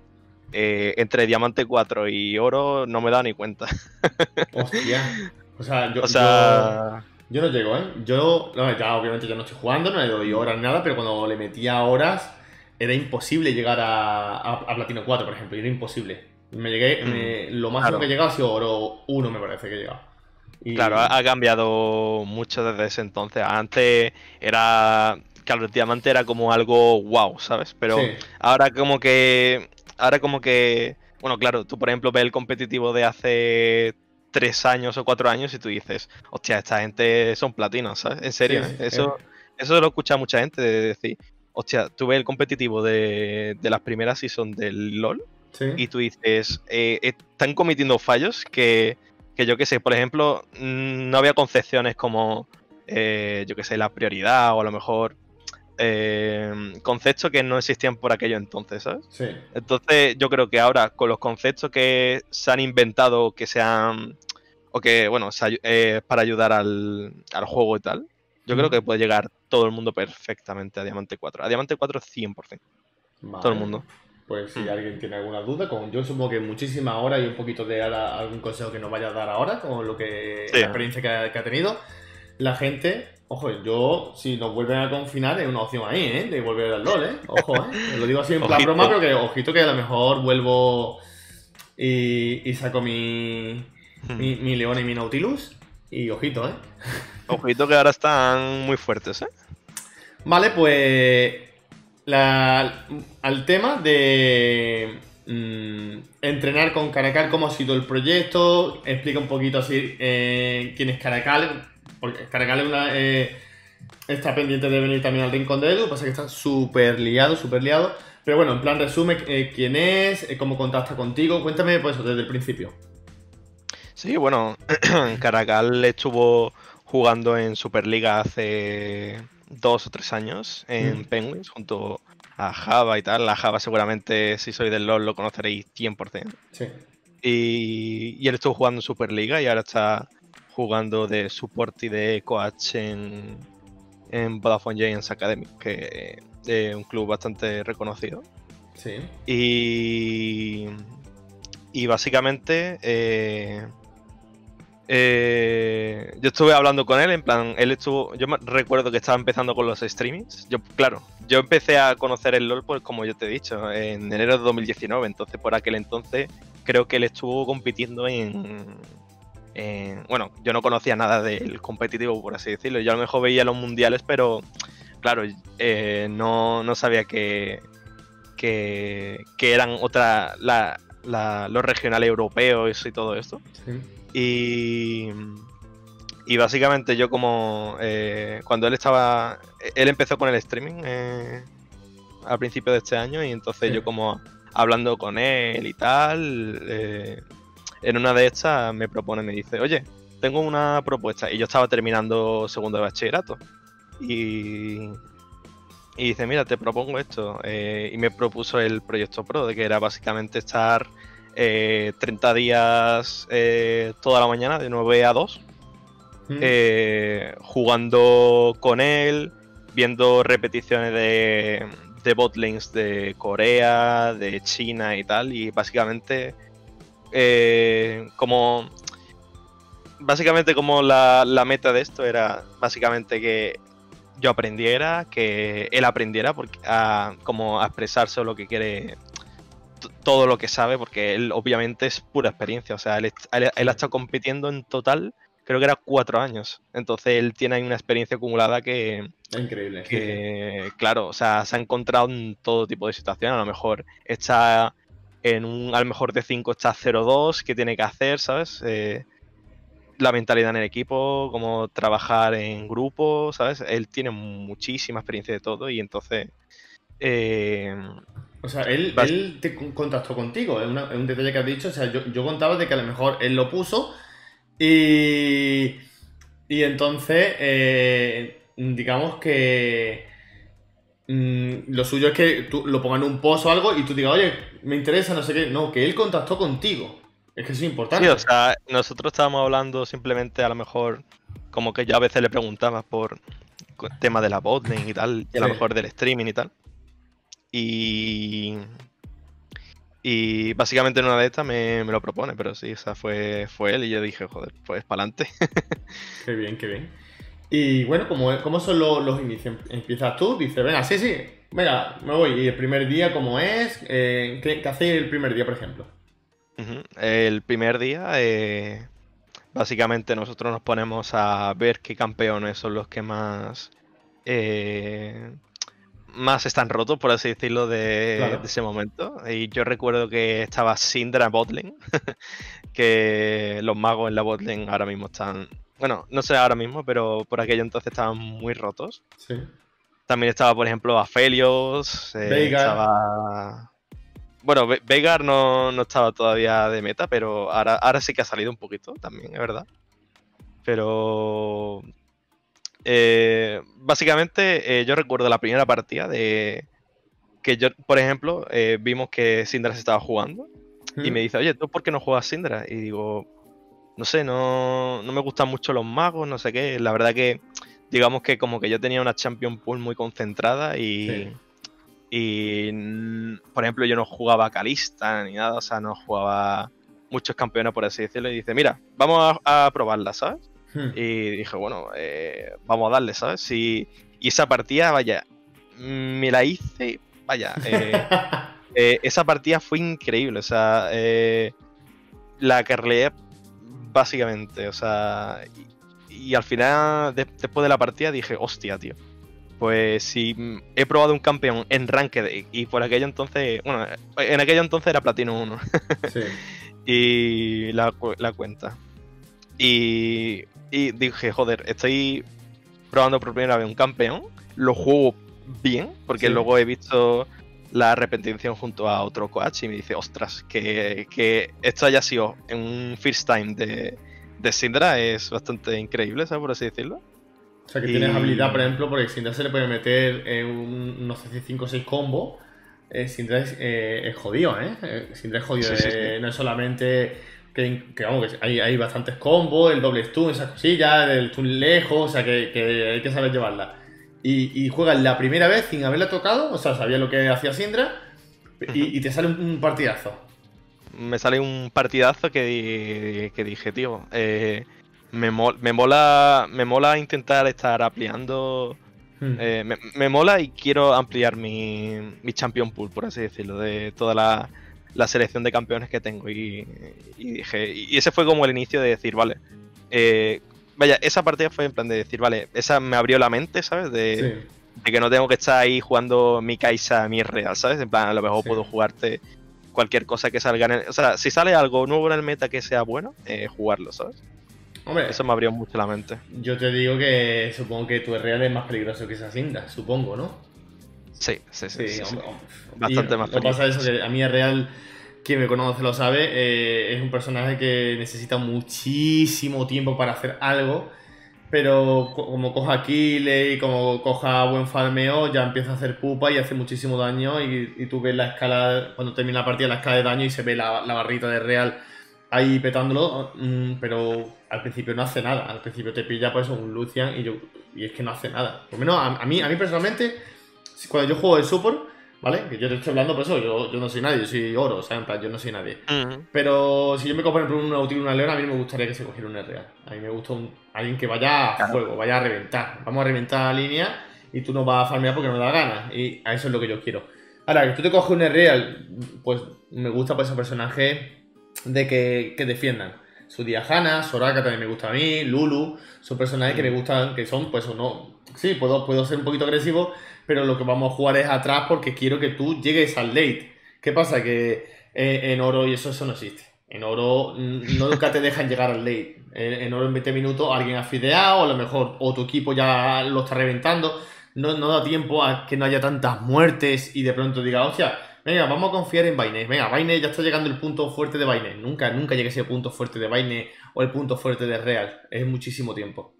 eh, entre Diamante 4 y oro no me da ni cuenta.
Hostia. O sea, yo,
O sea,
yo, yo no llego, ¿eh? Yo, no, ya obviamente ya no estoy jugando, no le doy horas ni nada, pero cuando le metía horas era imposible llegar a, a, a Platino 4, por ejemplo, era imposible. Me llegué,
Mm,
lo máximo
claro.
que he llegado ha sido oro 1, me parece que he llegado. Y-
Claro, ha cambiado mucho desde ese entonces. Antes era. Claro, el diamante era como algo wow, ¿sabes? Pero
Sí.
ahora como que. Ahora como que. Bueno, claro, tú por ejemplo ves el competitivo de hace tres años o cuatro años y tú dices, hostia, esta gente son platinos, ¿sabes? En serio,
Sí, sí,
eso, eso lo escucha mucha gente de decir, hostia, tú ves el competitivo de, de las primeras season del LOL y tú dices, eh, están cometiendo fallos que, que yo qué sé, por ejemplo, mm, no había concepciones como, eh, yo qué sé, la prioridad o a lo mejor eh, conceptos que no existían por aquello entonces, ¿sabes?
Sí.
Entonces yo creo que ahora con los conceptos que se han inventado, que sean, o que, bueno, se eh, para ayudar al, al juego y tal, yo creo que puede llegar todo el mundo perfectamente a Diamante 4. A Diamante 4 100%. Todo el mundo.
Pues si
Mm.
alguien tiene alguna duda, con yo supongo que muchísimas horas y un poquito de ahora algún consejo que nos vaya a dar ahora, con lo que
Sí.
la experiencia que ha, que ha tenido, la gente, ojo, yo si nos vuelven a confinar es una opción ahí, ¿eh? De volver al LOL, ¿eh? Ojo, ¿eh? Lo digo así en plan broma, pero que ojito que a lo mejor vuelvo y, y saco mi, mi, mi León y mi Nautilus. Y ojito, ¿eh?
Ojito que ahora están muy fuertes, ¿eh?
Vale, pues al tema de mm, entrenar con Caracal, cómo ha sido el proyecto, explica un poquito así eh, quién es Caracal, porque Caracal eh, está pendiente de venir también al Rincón de Edu, pasa que está súper liado, súper liado. Pero bueno, en plan resume eh, quién es, cómo contacta contigo, cuéntame pues desde el principio.
Sí, bueno, Caracal estuvo jugando en Superliga hace dos o tres años en mm. Penguins junto a Java y tal. La Java seguramente si sois del LoL lo conoceréis 100%. Sí. Y, él estuvo jugando en Superliga y ahora está jugando de support y de coach en, en Vodafone Giants Academy, que es un club bastante reconocido. Sí. Y, y básicamente eh, eh, yo estuve hablando con él, en plan, él estuvo, yo recuerdo que estaba empezando con los streamings. Yo, claro, yo empecé a conocer el LOL, pues como yo te he dicho, en enero de 2019, entonces por aquel entonces creo que él estuvo compitiendo en, bueno, yo no conocía nada del competitivo, por así decirlo. Yo a lo mejor veía los mundiales, pero claro, eh, no, sabía que, que, eran otra, los regionales europeos y todo esto. Sí. Y, y básicamente yo como eh, cuando él estaba, él empezó con el streaming eh, al principio de este año y entonces yo como hablando con él y tal, eh, en una de estas me propone, me dice, oye, tengo una propuesta y yo estaba terminando segundo de bachillerato. Y, y dice, mira, te propongo esto y me propuso el proyecto Pro, de que era básicamente estar 30 eh, días eh, toda la mañana, de 9 a 2, mm. eh, jugando con él, viendo repeticiones de, de botlings de Corea, de China y tal, y básicamente como... Básicamente como la, meta de esto era básicamente que yo aprendiera, que él aprendiera porque a, como a expresarse lo que quiere todo lo que sabe, porque él obviamente es pura experiencia. O sea, él, ha estado compitiendo en total, creo que era cuatro años. Entonces él tiene ahí una experiencia acumulada que.
Increíble.
Que, claro, o sea, se ha encontrado en todo tipo de situaciones. A lo mejor está en un. A lo mejor de 5 está 0-2, ¿qué tiene que hacer, sabes? Eh, la mentalidad en el equipo, cómo trabajar en grupo, ¿sabes? Él tiene muchísima experiencia de todo y entonces. Eh,
o sea, él, te contactó contigo, es, un detalle que has dicho. O sea, yo, contaba de que a lo mejor él lo puso y. Y entonces, eh, digamos que. Mm, lo suyo es que tú lo pongas en un post o algo y tú digas, oye, me interesa, no sé qué. No, que él contactó contigo. Es que eso es importante.
Sí, o sea, nosotros estábamos hablando simplemente a lo mejor, como que yo a veces le preguntaba por tema de la botlane y tal, y a lo mejor del streaming y tal. Y. Y básicamente en una de estas me, lo propone, pero sí, o sea, fue, fue él y yo dije, joder, pues para adelante.
qué bien, qué bien. Y bueno, ¿cómo, son los, inicios? Empiezas tú, dices, venga, sí, sí, venga, me voy. ¿Y el primer día cómo es? Eh, ¿qué, ¿qué, hacéis el primer día, por ejemplo?
El primer día, eh, básicamente nosotros nos ponemos a ver qué campeones son los que más eh, más están rotos, por así decirlo, de, ese momento. Y yo recuerdo que estaba Syndra Botlane, que los magos en la Botlane ahora mismo están. Bueno, no sé ahora mismo, pero por aquello entonces estaban muy rotos. Sí. También estaba, por ejemplo, Aphelios. Eh, estaba. Bueno, Veigar no, no, estaba todavía de meta, pero ahora, ahora sí que ha salido un poquito también, es verdad. Pero eh, básicamente, eh, yo recuerdo la primera partida de que yo, por ejemplo, eh, vimos que Syndra se estaba jugando y me dice, oye, ¿tú por qué no juegas Syndra? Y digo, no sé, no, no me gustan mucho los magos, no sé qué. La verdad que, digamos que como que yo tenía una Champion Pool muy concentrada y... Y, por ejemplo, yo no jugaba Calista ni nada, o sea, no jugaba muchos campeones, por así decirlo. Y dice, mira, vamos a probarla, ¿sabes? Hmm. Y dije, bueno, eh, vamos a darle, ¿sabes? Y, esa partida, vaya, me la hice, vaya, eh, eh, esa partida fue increíble, o sea, la carrera básicamente, o sea, y, al final, después de la partida dije, hostia, tío. pues si he probado un campeón en Ranked y por aquello entonces, bueno, en aquello entonces era Platino 1. sí. y la, la cuenta. Y, y dije, joder, estoy probando por primera vez un campeón, lo juego bien, porque luego he visto la repetición junto a otro coach y me dice, ostras, que, que esto haya sido en un first time de, de Syndra es bastante increíble, ¿sabes? Por así decirlo.
O sea, que tienes habilidad, por ejemplo, porque Syndra se le puede meter en un, no sé si 5 o 6 combos. Eh, Syndra es, eh, es, jodido, ¿eh? eh Syndra es jodido. Eh, no es solamente que, que vamos, que hay, hay, bastantes combos, el doble stun, esas cosillas, el stun lejos, o sea, que, que hay que saber llevarla y, y, juegas la primera vez sin haberla tocado, o sea, sabía lo que hacía Sindra, y, te sale un, partidazo.
Me sale un partidazo que, que dije, tío, eh, me, mola, me mola intentar estar ampliando. Hmm. Eh, me, mola y quiero ampliar mi, mi champion pool, por así decirlo, de toda la, la selección de campeones que tengo. Y, y, dije, y ese fue como el inicio de decir, vale, eh, Vaya, esa partida fue en plan de decir, vale, esa me abrió la mente, ¿sabes? De, que no tengo que estar ahí jugando mi Kaisa, mi real, ¿sabes? En plan, a lo mejor puedo jugarte cualquier cosa que salga en el, O sea, si sale algo nuevo en el meta que sea bueno, eh, jugarlo, ¿sabes? Hombre, eso me abrió mucho la mente.
Yo te digo que supongo que tu real es más peligroso que esa cinta, supongo, ¿no?
Sí, sí, sí. Bastante más
peligroso. Lo que pasa es eso, que a mí real quien me conoce lo sabe, eh, es un personaje que necesita muchísimo tiempo para hacer algo, pero como coja kill y como coja buen farmeo, ya empieza a hacer pupa y hace muchísimo daño y, tú ves la escala, cuando termina la partida, la escala de daño y se ve la, barrita de Real ahí petándolo, mm, pero al principio no hace nada, al principio te pilla pues un Lucian y, yo, y es que no hace nada. Por lo menos a, mí, a mí personalmente, cuando yo juego el support, ¿Vale? Que yo te estoy hablando por eso, yo, yo no soy nadie, yo soy oro, o sea, en plan, yo no soy nadie. Pero si yo me cojo, por ejemplo, un Nautil una Leona, a mí me gustaría que se cogiera un real. A mí me gusta alguien que vaya a fuego, vaya a reventar. Vamos a reventar la línea y tú no vas a farmear porque no da ganas. Y a eso es lo que yo quiero. Ahora, que tú te coges un real, pues me gusta por ese personaje de que, que defiendan. Su Diajana, Soraka también me gusta a mí, Lulu, son personajes que me gustan, que son, pues, o no. Sí, puedo, puedo ser un poquito agresivo, pero lo que vamos a jugar es atrás porque quiero que tú llegues al late. ¿Qué pasa? Que eh, en oro y eso, eso no existe. En oro nunca te dejan llegar al late. En, oro en 20 minutos alguien ha fideado, o a lo mejor, o tu equipo ya lo está reventando. No, no da tiempo a que no haya tantas muertes y de pronto diga, hostia, venga, vamos a confiar en Baine. Venga, Baine ya está llegando el punto fuerte de Baine. Nunca, nunca llega ese punto fuerte de Baine o el punto fuerte de Real. Es muchísimo tiempo.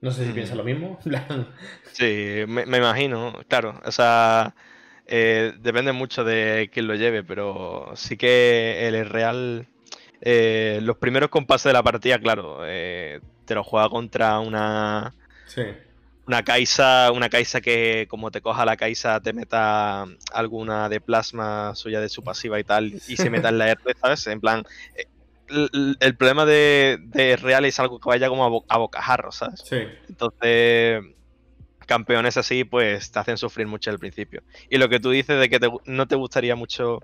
No sé si piensa lo mismo.
sí, me, imagino, claro. O sea, eh, depende mucho de quién lo lleve, pero sí que el real. Eh, los primeros compases de la partida, claro, eh, te lo juega contra una. Sí. Una Kaisa, una Kaisa que como te coja la Kaisa te meta alguna de plasma suya de su pasiva y tal y se meta en la R, ¿sabes? En plan, el, problema de, Real es algo que vaya como a, bocajarro, ¿sabes? Sí. Entonces, campeones así, pues te hacen sufrir mucho al principio. Y lo que tú dices de que no te gustaría mucho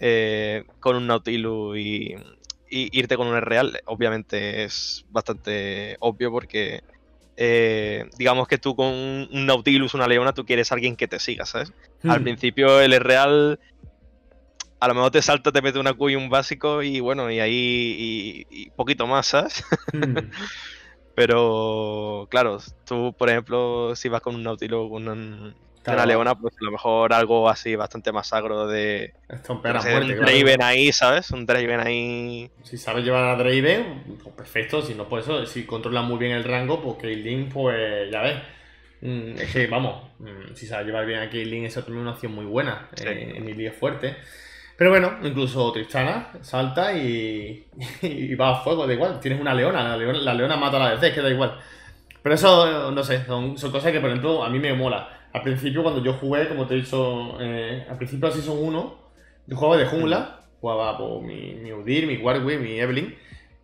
eh, con un Nautilus y, irte con un Real, obviamente es bastante obvio porque. Eh, digamos que tú con un Nautilus, una Leona, tú quieres alguien que te siga, ¿sabes? Al hmm. principio el Real a lo mejor te salta, te mete una Q y un básico y bueno, y ahí y, poquito más, ¿sabes? Hmm. Pero claro, tú, por ejemplo, si vas con un Nautilus, con una Leona, pues a lo mejor algo así bastante más agro de.
un
Draven ahí, ¿sabes? Un Draven ahí.
Si sabes llevar a Draven, pues perfecto. Si no, pues eso, si controlas muy bien el rango, pues Caitlyn, pues ya ves. Mm, es que, vamos, mm, si sabes llevar bien a Caitlyn, eso también es una opción muy buena. Eh, en el día fuerte. Pero bueno, incluso Tristana salta y, y, va a fuego, da igual. Tienes una leona, la leona, la leona mata a la vez, que da igual. Pero eso, no sé, son, cosas que, por ejemplo, a mí me mola. Al principio, cuando yo jugué, como te he dicho, eh, al principio así son uno, yo jugaba de jungla, jugaba por mi, mi Udir, mi Warwick, mi Evelyn.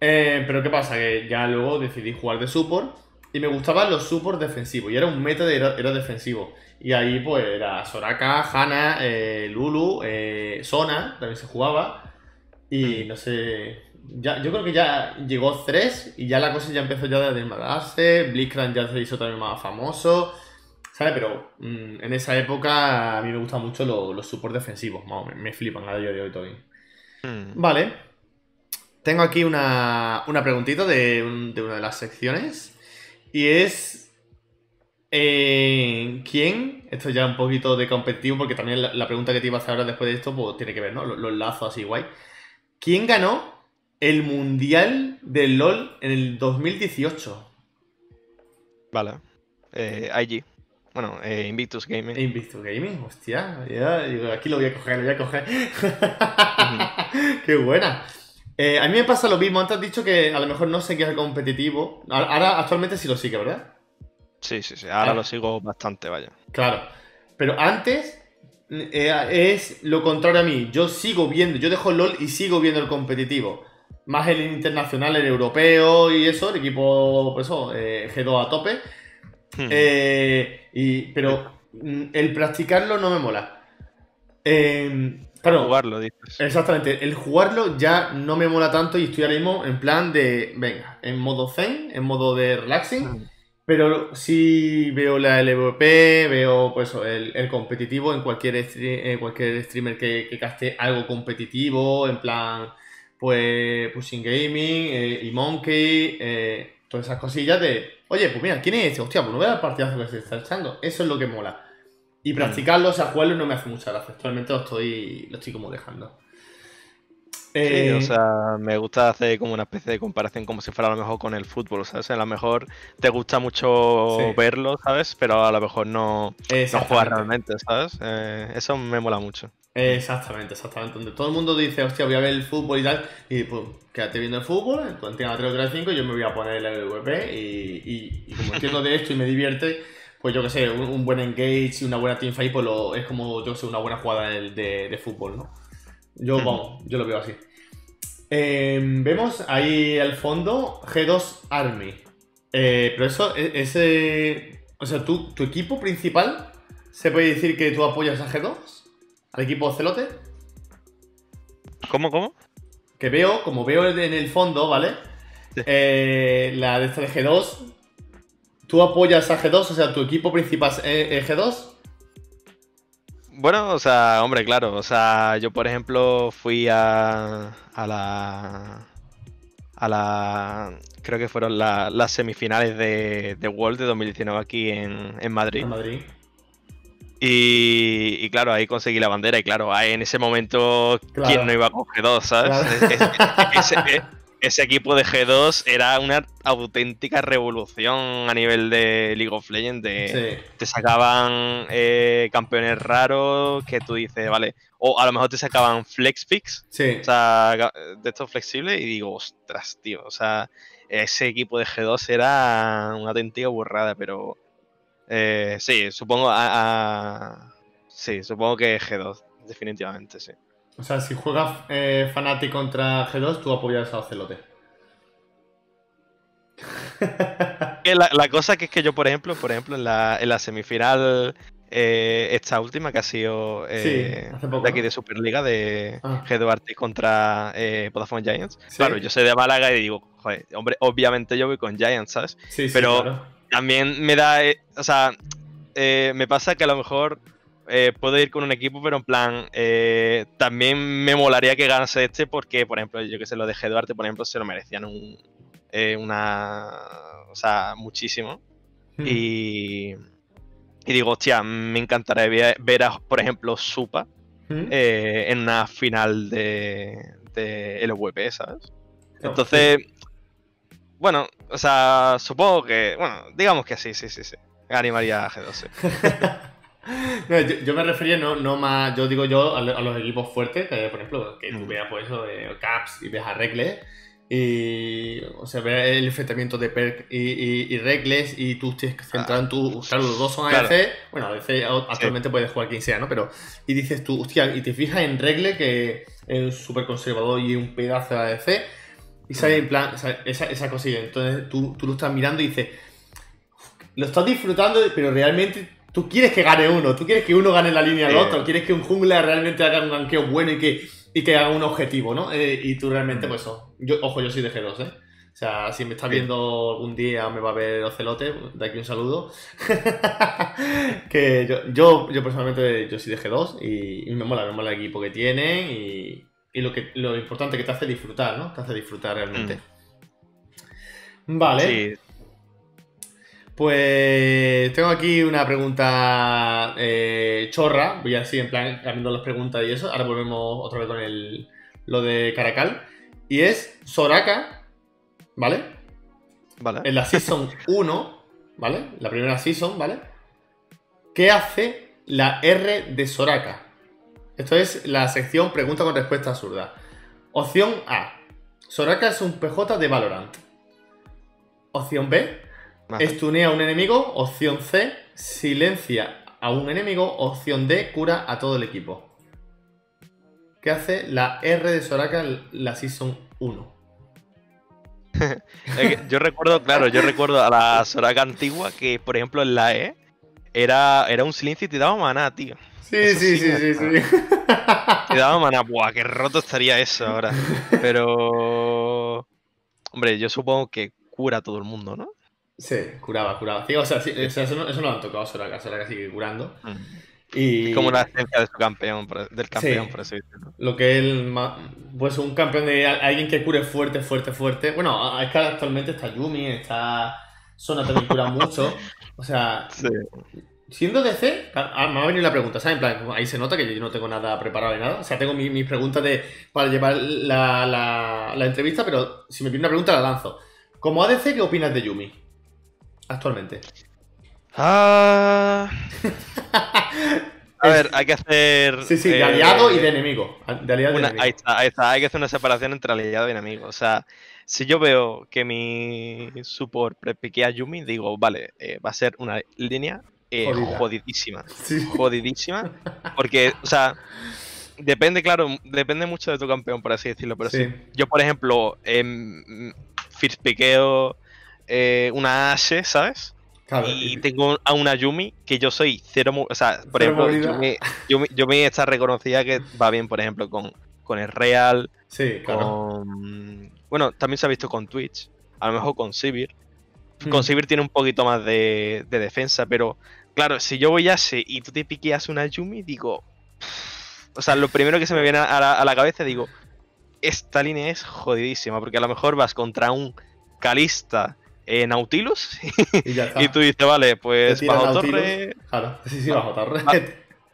Eh, pero ¿qué pasa? Que ya luego decidí jugar de support y me gustaban los supports defensivos. Y era un meta de era defensivo. Y ahí pues era Soraka, Hana, eh, Lulu, Sona, también se jugaba. Y no sé, ya, yo creo que ya llegó 3 y ya la cosa ya empezó ya a desmadrarse. Blitzcrank ya se hizo también más famoso. ¿Sabes? Pero mm, en esa época a mí me gustan mucho los, los supports defensivos, Vamos, me, me flipan a día de hoy todavía.
Hmm.
Vale. Tengo aquí una, una preguntita de, un- de una de las secciones. Y es. eh, ¿Quién? Esto ya un poquito de competitivo, porque también la, la pregunta que te iba a hacer ahora después de esto, pues tiene que ver, ¿no? Los, los lazos así guay. ¿Quién ganó el Mundial del LOL en el 2018?
Vale. Eh, IG. Bueno, eh, Invictus Gaming.
Invictus Gaming, hostia. ya, digo, aquí lo voy a coger, lo voy a coger. Qué buena. Eh, a mí me pasa lo mismo. Antes has dicho que a lo mejor no seguías el competitivo. Ahora, actualmente sí lo sigue, ¿verdad?
Sí, sí, sí. Ahora
Ah.
lo sigo bastante, vaya.
Claro. Pero antes eh, es lo contrario a mí. Yo sigo viendo, yo dejo el LOL y sigo viendo el competitivo. Más el internacional, el europeo y eso, el equipo, pues eso, eh, G2 a tope.
Hmm.
Eh, y, pero mm, el practicarlo no me mola. Eh, claro,
Jugarlo, dices.
exactamente. El jugarlo ya no me mola tanto y estoy ahora mismo en plan de, venga, en modo zen, en modo de relaxing.
Hmm.
Pero sí veo la LVP, veo pues el, el competitivo en cualquier, stre- eh, cualquier streamer que, que caste algo competitivo, en plan, pues Pushing Gaming eh, y Monkey, eh, todas esas cosillas de, oye, pues mira, ¿quién es este? Hostia, pues no voy a dar partidazo que se está echando. Eso es lo que mola. Y practicarlo, o sea, jugarlo no me hace mucha gracia. Actualmente lo estoy, lo estoy como dejando.
Sí,
Eh,
o sea, me gusta hacer como una especie de comparación como si fuera a lo mejor con el fútbol, ¿sabes? A lo mejor te gusta mucho
Sí.
verlo, ¿sabes? Pero a lo mejor no, no jugar realmente, ¿sabes? Eh, eso me mola mucho.
Exactamente, exactamente. Donde todo el mundo dice, hostia, voy a ver el fútbol y tal. Y pues, quédate viendo el fútbol, tú entiendes 3 3 5 yo me voy a poner el LVP. Y, y, y como entiendo de esto y me divierte, pues yo que sé, un, un buen engage y una buena teamfight, pues lo, es como, yo que sé, una buena jugada de, de- de fútbol, ¿no? Yo, vamos, yo lo veo así. Em, vemos ahí al fondo G2 Army. Eh, pero eso, e- ese. O sea, ¿tú, tu equipo principal, ¿se puede decir que tú apoyas a G2? ¿Al equipo Celote?
¿Cómo, cómo?
Que veo, como veo en el fondo, ¿vale?
Sí.
Eh, la de esta de G2. ¿Tú apoyas a G2? O sea, tu equipo principal es es G2.
Bueno, o sea, hombre, claro. O sea, yo por ejemplo fui a, a la. A la. Creo que fueron la- las semifinales de, de World de 2019 aquí en, en Madrid.
En Madrid.
Y, y claro, ahí conseguí la bandera. Y claro, ahí en ese momento,
Claro.
¿quién no iba a con G2, sabes?
Claro.
Ese, e- ese equipo de G2 era una auténtica revolución a nivel de League of Legends. de-
Sí.
Te sacaban eh, campeones raros que tú dices, vale. O a lo mejor te sacaban flex picks,
Sí.
o sea, de estos flexibles. Y digo, ostras, tío. O sea, ese equipo de G2 era una auténtica burrada, pero. Eh, sí, supongo. A, a- sí, supongo que G2, definitivamente, sí.
O sea, si juegas eh, Fnatic contra G2, tú apoyas a Ocelote.
Que La, la cosa que es que yo, por ejemplo, por ejemplo, en la, en la semifinal, eh, esta última que ha sido eh,
Sí, hace poco,
de aquí
¿no?
de Superliga de
Ah.
G2 Artis contra eh, Vodafone Giants.
Sí.
Claro, yo soy de Málaga y digo, joder, hombre, obviamente yo voy con Giants, ¿sabes?
Sí, sí,
Pero-
claro.
También me da, eh, o sea, eh, me pasa que a lo mejor eh, puedo ir con un equipo, pero en plan, eh, también me molaría que ganase este porque, por ejemplo, yo que sé, lo de G2 Artis, por ejemplo, se lo merecían un, eh, una, o sea, muchísimo.
Hmm.
Y, y digo, hostia, me encantaría ver, a, por ejemplo, Supa
Hmm.
eh, en una final de, de LVP, ¿sabes?
No,
Entonces, bueno, o sea, supongo que, bueno, digamos que sí, sí, sí, sí. Animaría a G2. sí.
No, yo, yo me refería no, no más, yo digo yo a, lo- a los equipos fuertes, que, por ejemplo, que tú
Mm.
veas pues eso de Caps y ves a Regles y o sea, ves el enfrentamiento de Perk y, y, y Regles y tú tienes que centrar en tu, claro, los dos son
Claro.
ADC, bueno, ADC actualmente puedes jugar quien sea, ¿no? Pero, y dices tú, hostia, y te fijas en Regle que es súper conservador y un pedazo de ADC y sale en plan, esa, esa cosilla, entonces tú, tú lo estás mirando y dices, lo estás disfrutando, pero realmente tú quieres que gane uno, tú quieres que uno gane la línea al otro, quieres que un jungla realmente haga un ganqueo bueno y que, y que haga un objetivo, ¿no? Eh, y tú realmente, pues eso. Yo, ojo, yo soy de G2, ¿eh? O sea, si me está viendo algún día o me va a ver Ocelote, de aquí un saludo. que yo, yo, yo, personalmente yo soy de G2 y, me mola, me mola el equipo que tienen y, y, lo, que, lo importante que te hace disfrutar, ¿no? Te hace disfrutar realmente. Mm. Vale. Sí. Pues tengo aquí una pregunta eh, chorra, voy así en plan cambiando las preguntas y eso. Ahora volvemos otra vez con el, lo de Caracal. Y es Soraka, ¿vale?
Vale.
En la Season 1, ¿vale? La primera Season, ¿vale? ¿Qué hace la R de Soraka? Esto es la sección pregunta con respuesta absurda. Opción A. Soraka es un PJ de Valorant. Opción B. Estunea a un enemigo. Opción C. Silencia a un enemigo. Opción D. Cura a todo el equipo. ¿Qué hace la R de Soraka en la Season 1?
yo recuerdo, claro, yo recuerdo a la Soraka antigua que, por ejemplo, en la E era, era un silencio y te daba maná, tío.
Sí, sí, sí, sí, sí,
Te daba maná, buah, qué roto estaría eso ahora. Pero. Hombre, yo supongo que cura a todo el mundo, ¿no?
Sí, curaba, curaba. o sea, eso, no, eso, no, lo han tocado Soraka, Soraka sigue curando. Mm.
Y... Es como la esencia de su campeón, del campeón, por así
decirlo. Lo que él, pues un campeón de alguien que cure fuerte, fuerte, fuerte. Bueno, es que actualmente está Yumi, está Sona también cura mucho. O sea, siendo DC, ah, me ha venido la pregunta, ¿sabes? En plan, ahí se nota que yo no tengo nada preparado de nada. O sea, tengo mis preguntas de, para llevar la, la, la entrevista, pero si me pide una pregunta la lanzo. Como ADC, ¿qué opinas de Yumi? Actualmente.
Ah. A ver, hay que hacer.
Sí, sí, de aliado y de enemigo. De aliado
y de enemigo. Ahí está, ahí está. Hay que hacer una separación entre aliado y enemigo. O sea, si yo veo que mi support prepiquea a Yumi, digo, vale, eh, va a ser una línea eh, jodidísima. Jodidísima. Porque, o sea, depende, claro, depende mucho de tu campeón, por así decirlo. Pero sí. yo, por ejemplo, eh, first piqueo eh, una Ashe, ¿sabes? y, tengo a una Yumi que yo soy cero. O sea, por ejemplo, Yumi, está reconocida que va bien, por ejemplo, con, con el Real.
Sí,
claro. bueno, también se ha visto con Twitch. A lo mejor con Sivir. Con hmm. Sivir tiene un poquito más de, defensa, pero claro, si yo voy a y tú te piqueas una Yumi, digo. O sea, lo primero que se me viene a la, a la cabeza, digo. Esta línea es jodidísima, porque a lo mejor vas contra un Calista eh, Nautilus y, tú dices, vale, pues bajo torre.
sí, sí, bajo torre.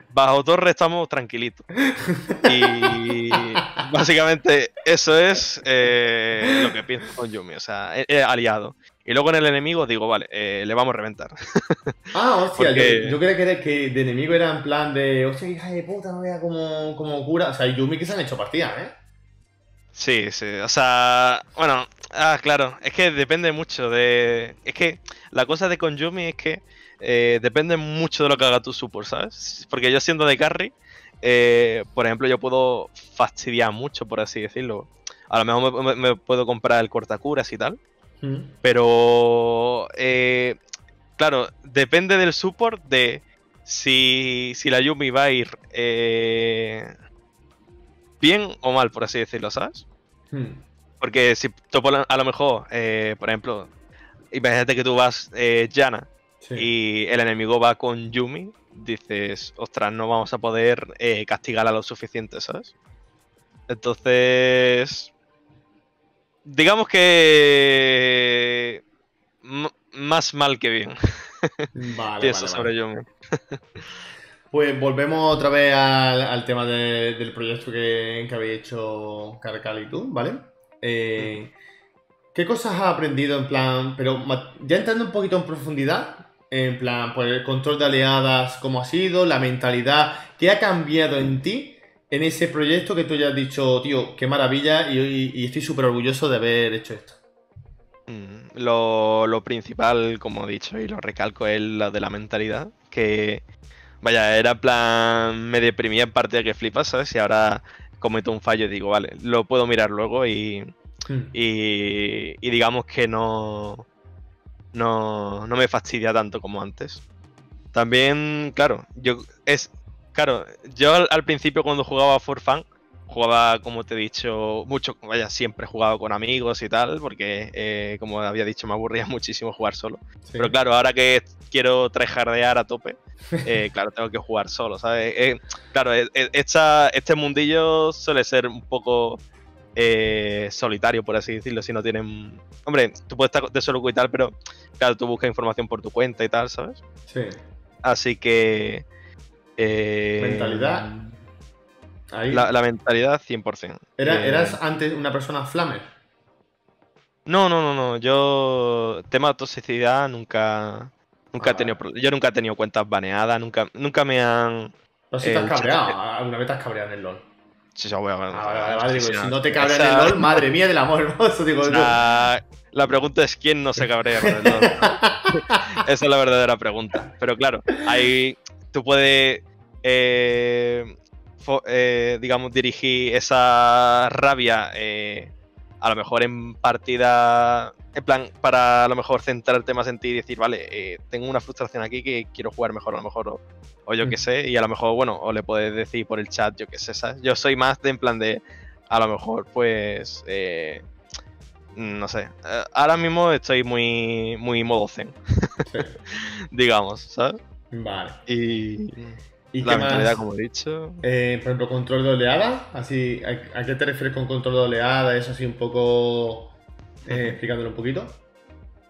Bajo torre estamos tranquilitos. Y básicamente eso es eh, lo que pienso con Yumi, o sea, aliado. Y luego en el enemigo digo, vale, eh, le vamos a reventar.
Ah, hostia, yo, creo que, que de enemigo era en plan de, hostia, hija de puta, no vea como, como cura. O sea, Yumi que se han hecho partidas, ¿eh?
Sí, sí, o sea, bueno, ah, claro, es que depende mucho de... Es que la cosa de con Yumi es que eh, depende mucho de lo que haga tu support, ¿sabes? Porque yo siendo de carry, eh, por ejemplo, yo puedo fastidiar mucho, por así decirlo. A lo mejor me, puedo comprar el cortacuras y tal. Mm. Pero, eh, claro, depende del support de si, si la Yumi va a ir bien o mal, por así decirlo, ¿sabes? Hmm. Porque si a lo mejor, eh, por ejemplo, imagínate que tú vas eh, Yana y el enemigo va con Yumi, dices, ostras, no vamos a poder eh, castigarla lo suficiente, ¿sabes? Entonces, digamos que más mal que bien.
Vale, Pienso sobre Yumi. Pues volvemos otra vez al, tema del proyecto que, que habéis hecho Carcal y tú, ¿vale? Eh, ¿Qué cosas has aprendido en plan, pero ya entrando un poquito en profundidad, en plan, pues el control de aliadas, cómo ha sido, la mentalidad, qué ha cambiado en ti en ese proyecto que tú ya has dicho, tío, qué maravilla y, estoy súper orgulloso de haber hecho esto?
Mm, lo, lo, principal, como he dicho y lo recalco, es lo de la mentalidad, que Vaya, era plan. Me deprimía en parte de que flipas, ¿sabes? Y ahora cometo un fallo y digo, vale, lo puedo mirar luego y. Hmm. Y, y, digamos que no, no. No me fastidia tanto como antes. También, claro, yo. Es. Claro, yo al, principio cuando jugaba For Fun. jugaba, como te he dicho, mucho, vaya, siempre he jugado con amigos y tal, porque, eh, como había dicho, me aburría muchísimo jugar solo.
Sí.
Pero claro, ahora que quiero tryhardear a tope, eh, claro, tengo que jugar solo, ¿sabes? Eh, claro, eh, eh, esta- este mundillo suele ser un poco eh, solitario, por así decirlo, si no tienen... Hombre, tú puedes estar de solo y tal, pero claro, tú buscas información por tu cuenta y tal, ¿sabes?
Sí.
Así que... eh,
Mentalidad. Ahí.
La, la mentalidad 100%.
Era-
Eh,
¿Eras antes una persona flamer?
No, no, no, no. Yo, tema de toxicidad, nunca, nunca
Ah,
he tenido,
vale.
pro- yo nunca he tenido cuentas baneadas, nunca, nunca me han.
¿O si te
Eh,
has
un
cabreado?
chat-
¿Alguna vez te has cabreado en el LoL?
Sí, ya voy a
Ah, vale, vale, vale. digo,
sí,
si no te cabreas en el LoL, madre mía del amor, ¿no? Eso digo,
La, la pregunta es quién no se cabrea con el LoL. Esa es la verdadera pregunta. Pero claro, ahí tú puedes, eh, eh, digamos, dirigir esa rabia eh, a lo mejor en partida, en plan, para a lo mejor centrarte más en ti y decir, vale, tengo una frustración aquí que quiero jugar mejor, a lo mejor, o, o yo qué
Mm.
sé, y a lo mejor, bueno, o le puedes decir por el chat, yo qué sé, ¿sabes? Yo soy más de en plan de, a lo mejor, pues, no sé, ahora mismo estoy muy, muy modo zen, digamos, ¿sabes?
Vale.
Y
¿Y
la mentalidad, como he dicho.
Eh, por ejemplo, control de oleada. Así, ¿a, a qué te refieres con control de oleada? Eso así un poco. eh, explicándolo un poquito.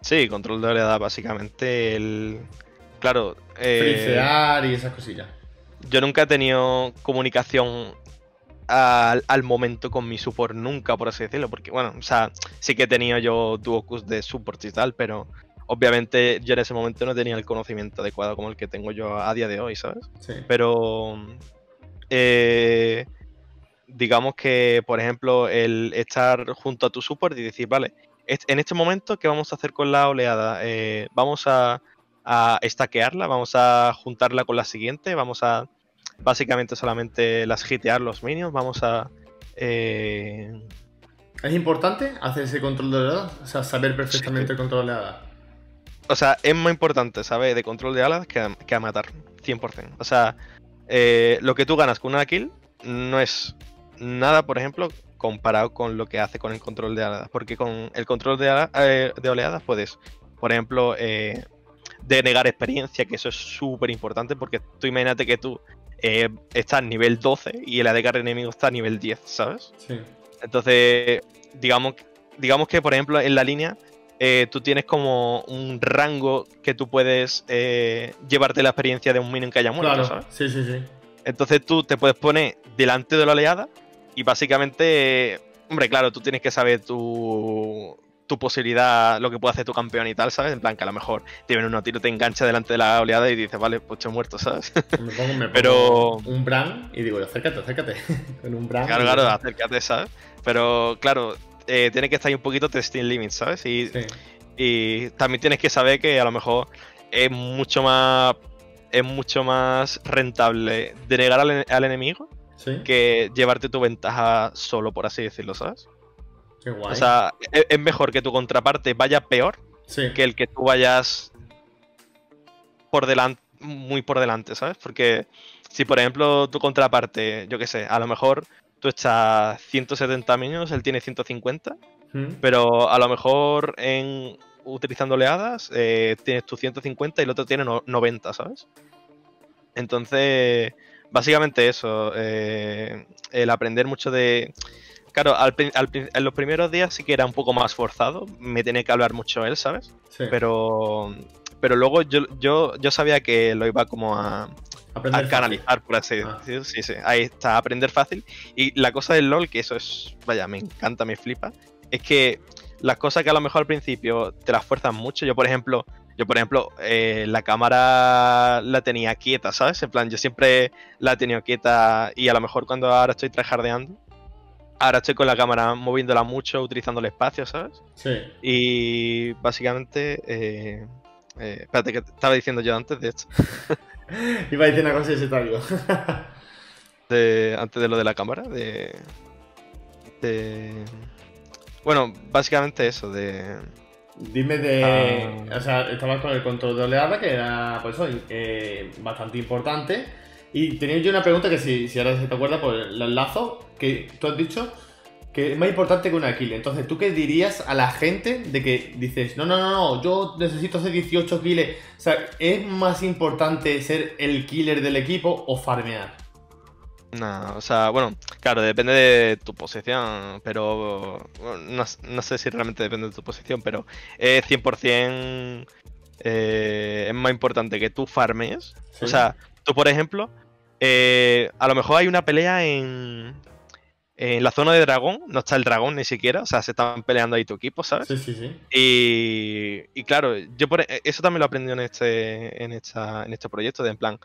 Sí, control de oleada, básicamente. El... Claro, eh,
y esas cosillas.
yo nunca he tenido comunicación al, al momento con mi support, nunca, por así decirlo. Porque, bueno, o sea, sí que he tenido yo duocus de support y tal, pero obviamente yo en ese momento no tenía el conocimiento adecuado como el que tengo yo a día de hoy, ¿sabes?
Sí.
Pero eh, digamos que, por ejemplo, el estar junto a tu support y decir, vale, en este momento, ¿qué vamos a hacer con la oleada? Eh, vamos a, a stackearla, vamos a juntarla con la siguiente, vamos a básicamente solamente las hitear los minions, vamos a... eh,
¿Es importante hacer ese control de oleada? O sea, saber perfectamente
Sí.
el control de oleada.
O sea, es más importante saber de control de alas que a, que a matar, 100%. O sea, eh, lo que tú ganas con una kill no es nada, por ejemplo, comparado con lo que hace con el control de alas. Porque con el control de, ala- eh, de oleadas puedes, por ejemplo, eh, denegar experiencia, que eso es súper importante, porque tú imagínate que tú eh, estás nivel 12 y el ADK enemigo está a nivel 10, ¿sabes?
Sí.
Entonces, digamos, digamos que, por ejemplo, en la línea, eh, tú tienes como un rango que tú puedes eh, llevarte la experiencia de un minion que haya muerto,
Claro.
¿sabes?
Sí, sí, sí.
Entonces tú te puedes poner delante de la oleada y básicamente, eh, hombre, claro, tú tienes que saber tu, tu posibilidad, lo que puede hacer tu campeón y tal, ¿sabes? En plan, que a lo mejor te viene un tiro, te engancha delante de la oleada y dices, vale, pues estoy muerto, ¿sabes?
Me pongo, me pongo
Pero-
un brand y digo, acércate, acércate. Con un brand.
Claro, claro, acércate, ¿sabes? Pero claro, eh, tiene que estar ahí un poquito testing limits, ¿sabes? Y,
Sí.
y también tienes que saber que a lo mejor es mucho más es mucho más rentable denegar al, al enemigo
Sí.
que llevarte tu ventaja solo, por así decirlo, ¿sabes?
Qué guay.
O sea, es, es mejor que tu contraparte vaya peor
sí.
que el que tú vayas por delante, muy por delante, ¿sabes? Porque si por ejemplo tu contraparte, yo qué sé, a lo mejor tú estás 170 minions, él tiene 150,
Mm.
pero a lo mejor en utilizando oleadas eh, tienes tu 150 y el otro tiene no- 90, ¿sabes? Entonces, básicamente eso, eh, el aprender mucho de... Claro, al al en los primeros días sí que era un poco más forzado, me tenía que hablar mucho él, ¿sabes?
Sí.
Pero, pero luego yo, yo, yo sabía que lo iba como a,
Aprender
a canalizar, por así
Ah.
decirlo. Sí, sí, ahí está, aprender fácil. Y la cosa del LOL, que eso es, vaya, me encanta, me flipa, es que las cosas que a lo mejor al principio te las fuerzan mucho, yo por ejemplo, yo por ejemplo, eh, la cámara la tenía quieta, ¿sabes? En plan, yo siempre la he tenido quieta y a lo mejor cuando ahora estoy tryhardeando, ahora estoy con la cámara moviéndola mucho, utilizando el espacio, ¿sabes?
Sí.
Y básicamente... eh, eh, espérate, que estaba diciendo yo antes de esto.
Iba a decir una cosa y se te
de- antes de lo de la cámara, de, de- Bueno, básicamente eso, de...
Dime de.
Ah.
O sea, estabas con el control de oleada, que era, pues, hoy, eh, bastante importante. Y tenía yo una pregunta que si, si ahora se te acuerda, pues la enlazo, que tú has dicho que es más importante que una kill. Entonces, ¿tú qué dirías a la gente de que dices, no, no, no, no, yo necesito hacer 18 kills? O sea, ¿es más importante ser el killer del equipo o farmear?
No, o sea, bueno, claro, depende de tu posición, pero no, no, sé si realmente depende de tu posición, pero es 100% eh, es más importante que tú farmes. O sea, tú, por ejemplo, eh, a lo mejor hay una pelea en, en la zona de dragón, no está el dragón ni siquiera, o sea, se están peleando ahí tu equipo, ¿sabes?
Sí, sí, sí.
Y, y claro, yo por, e, eso también lo aprendí en este, en, esta, en este proyecto, de en plan,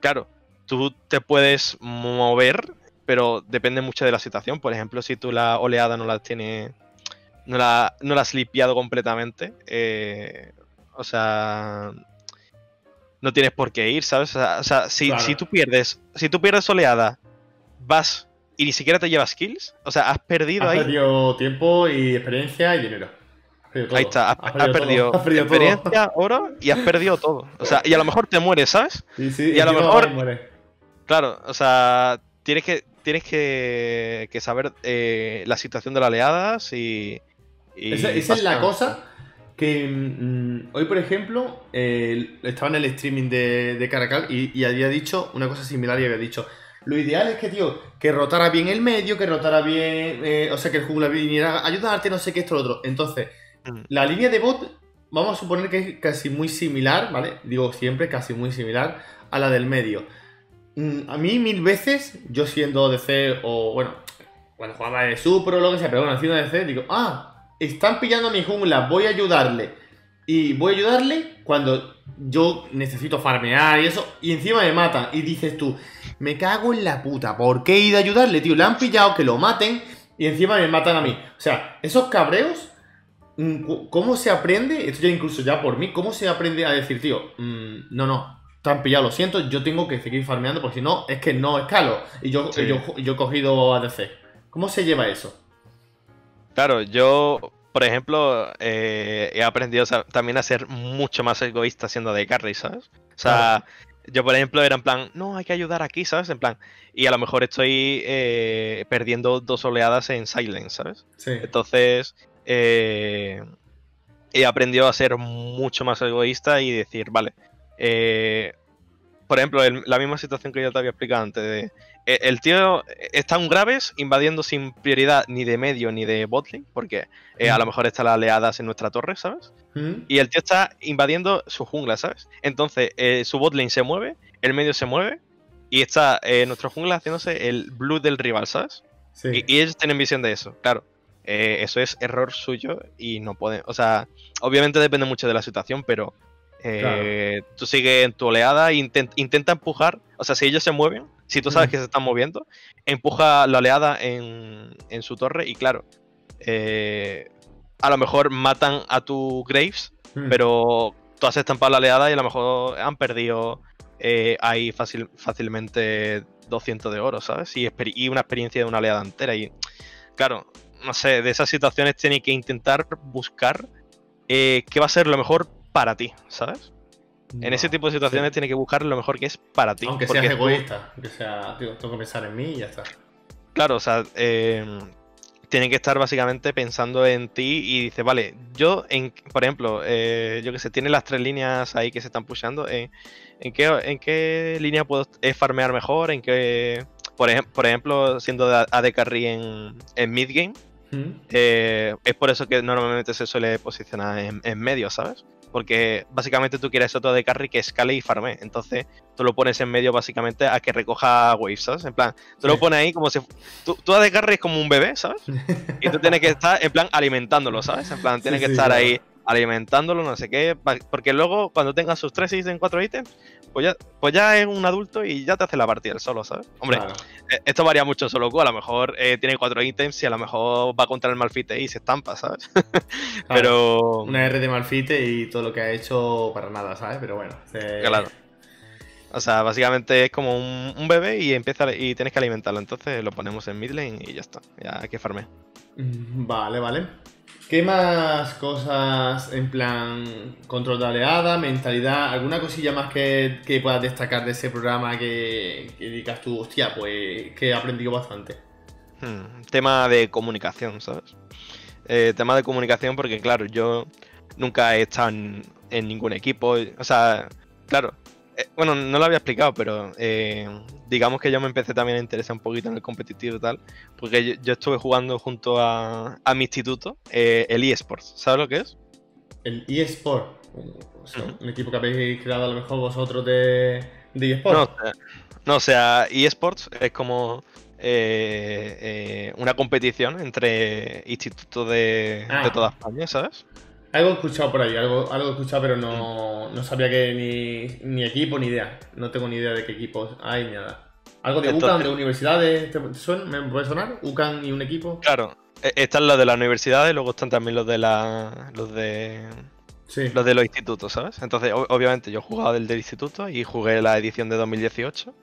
claro, tú te puedes mover, pero depende mucho de la situación. Por ejemplo, si tú la oleada no la tienes, no la, no la has limpiado completamente, eh, o sea, no tienes por qué ir, ¿sabes? O sea, si, si tú pierdes, si tú pierdes oleada, vas y ni siquiera te llevas kills. O sea, has perdido
has
ahí.
perdido tiempo y experiencia y dinero.
Ahí está, has, perdido, experiencia, oro y has perdido todo. O sea, y a lo mejor te mueres, ¿sabes?
Sí, sí,
y a lo mejor. Claro, o sea, tienes que, tienes que, que saber eh, la situación de las oleadas y.
esa, es la cosa que mm, hoy, por ejemplo, estaba en el streaming de, de Caracal y, y había dicho una cosa similar y había dicho lo ideal es que, tío, que rotara bien el medio, que rotara bien, eh, o sea, que el jungla viniera a ayudarte, no sé qué, esto, lo otro. Entonces, mm. la línea de bot, vamos a suponer que es casi muy similar, ¿vale? Digo siempre casi muy similar a la del medio. Mm, a mí mil veces, yo siendo DC o, bueno, cuando jugaba de Super o lo que sea, pero bueno, haciendo DC, digo, ah, están pillando mi jungla, voy a ayudarle. Y voy a ayudarle cuando yo necesito farmear y eso, y encima me matan. Y dices tú, me cago en la puta, ¿por qué he ido a ayudarle, tío? Le han pillado que lo maten y encima me matan a mí. O sea, esos cabreos, mm, ¿cómo se aprende? Esto ya incluso ya por mí, ¿cómo se aprende a decir, tío, mm, no, no, te han pillado, lo siento, yo tengo que seguir farmeando porque si no, es que no escalo. Y yo, yo, yo he cogido ADC. ¿Cómo se lleva eso?
Claro, yo por ejemplo, eh, he aprendido también a ser mucho más egoísta siendo de carry, ¿sabes? O sea, yo por ejemplo era en plan, no, hay que ayudar aquí, ¿sabes? En plan, y a lo mejor estoy eh, perdiendo dos oleadas en silence, ¿sabes? Sí. Entonces, eh, he aprendido a ser mucho más egoísta y decir, vale, por ejemplo, la misma situación que yo te había explicado antes de eh, el tío está un graves invadiendo sin prioridad ni de medio ni de botlane, porque eh, a lo mejor está la oleadas en nuestra torre, ¿sabes? Y el tío está invadiendo su jungla, ¿sabes? Entonces eh, su botlane se mueve, el medio se mueve y está nuestro jungla haciéndose el blue del rival, ¿sabes? Sí. Y, ellos tienen visión de eso, claro. eso es error suyo y no pueden. O sea, obviamente depende mucho de la situación, pero tú sigues en tu oleada e intenta empujar. O sea, si ellos se mueven, si tú sabes que se están moviendo, empuja la oleada en, su torre y claro, eh, a lo mejor matan a tu Graves, pero tú has estampado la oleada y a lo mejor han perdido eh, ahí fácilmente 200 de oro, ¿sabes? Y, una experiencia de una oleada entera. Y claro, no sé, de esas situaciones tienes que intentar buscar eh, qué va a ser lo mejor para ti, ¿sabes? En ese tipo de situaciones tiene que buscar lo mejor que es para ti.
Aunque seas egoísta, aunque sea, tengo que pensar en mí y ya está.
Claro, o sea, eh, tienen que estar básicamente pensando en ti y dice, vale, yo, en, por ejemplo, eh, yo que sé, tiene las tres líneas ahí que se están pushando, eh, ¿en, qué, ¿en qué línea puedo farmear mejor? ¿En qué, por, por ejemplo, siendo AD Carry en, en midgame? es por eso que normalmente se suele posicionar en, en medio, ¿sabes? Porque básicamente tú quieres otro de carry que escale y farme. Entonces tú lo pones en medio básicamente a que recoja waves, ¿sabes? En plan, tú lo pones ahí como si... Tú, tú de carry es como un bebé, ¿sabes? Y tú tienes que estar en plan alimentándolo, ¿sabes? En plan, tienes que estar ahí alimentándolo, no sé qué, porque luego cuando tengas sus 3 ítems, 4 ítems, pues ya, pues ya es un adulto y ya te hace la partida el solo, ¿sabes? Hombre, eh, esto varía mucho en solo Q, a lo mejor eh, tiene 4 ítems y a lo mejor va contra el Malfite y se estampa, ¿sabes? Pero...
Una R de Malfite y todo lo que ha hecho para nada, ¿sabes? Pero bueno.
Claro. O sea, básicamente es como un, bebé y empieza y tienes que alimentarlo. Entonces lo ponemos en mid lane y ya está. Ya hay que farmear.
Mm, vale, vale. ¿Qué más cosas en plan control de oleada, mentalidad, alguna cosilla más que, que puedas destacar de ese programa que, que digas tú, hostia, pues que he aprendido bastante?
Hmm, tema de comunicación, ¿sabes? Eh, tema de comunicación porque, claro, yo nunca he estado en, en ningún equipo. O sea, claro, eh, bueno, no lo había explicado, pero eh, digamos que yo me empecé también a interesar un poquito en el competitivo y tal, porque yo, yo estuve jugando junto a, a mi instituto eh, el eSports. ¿Sabes lo que es?
El eSport, o sea, un equipo que habéis creado a lo mejor vosotros de, de eSport.
No, o sea, no, o sea, eSports es como eh, eh, una competición entre institutos de,
Ah.
de toda España, ¿sabes?
Algo he escuchado por ahí, algo, algo he escuchado, pero no, no sabía que ni, ni equipo ni idea. No tengo ni idea de qué equipos hay ni nada. Algo de
Entonces-
UCAN, de universidades, ¿te suena? ¿me puede sonar? UCAN y un equipo.
Claro, e- están los de las universidades luego están también los de la, los de
Sí.
los de los institutos, ¿sabes? Entonces, obviamente, yo jugaba del del instituto y jugué la edición de 2018.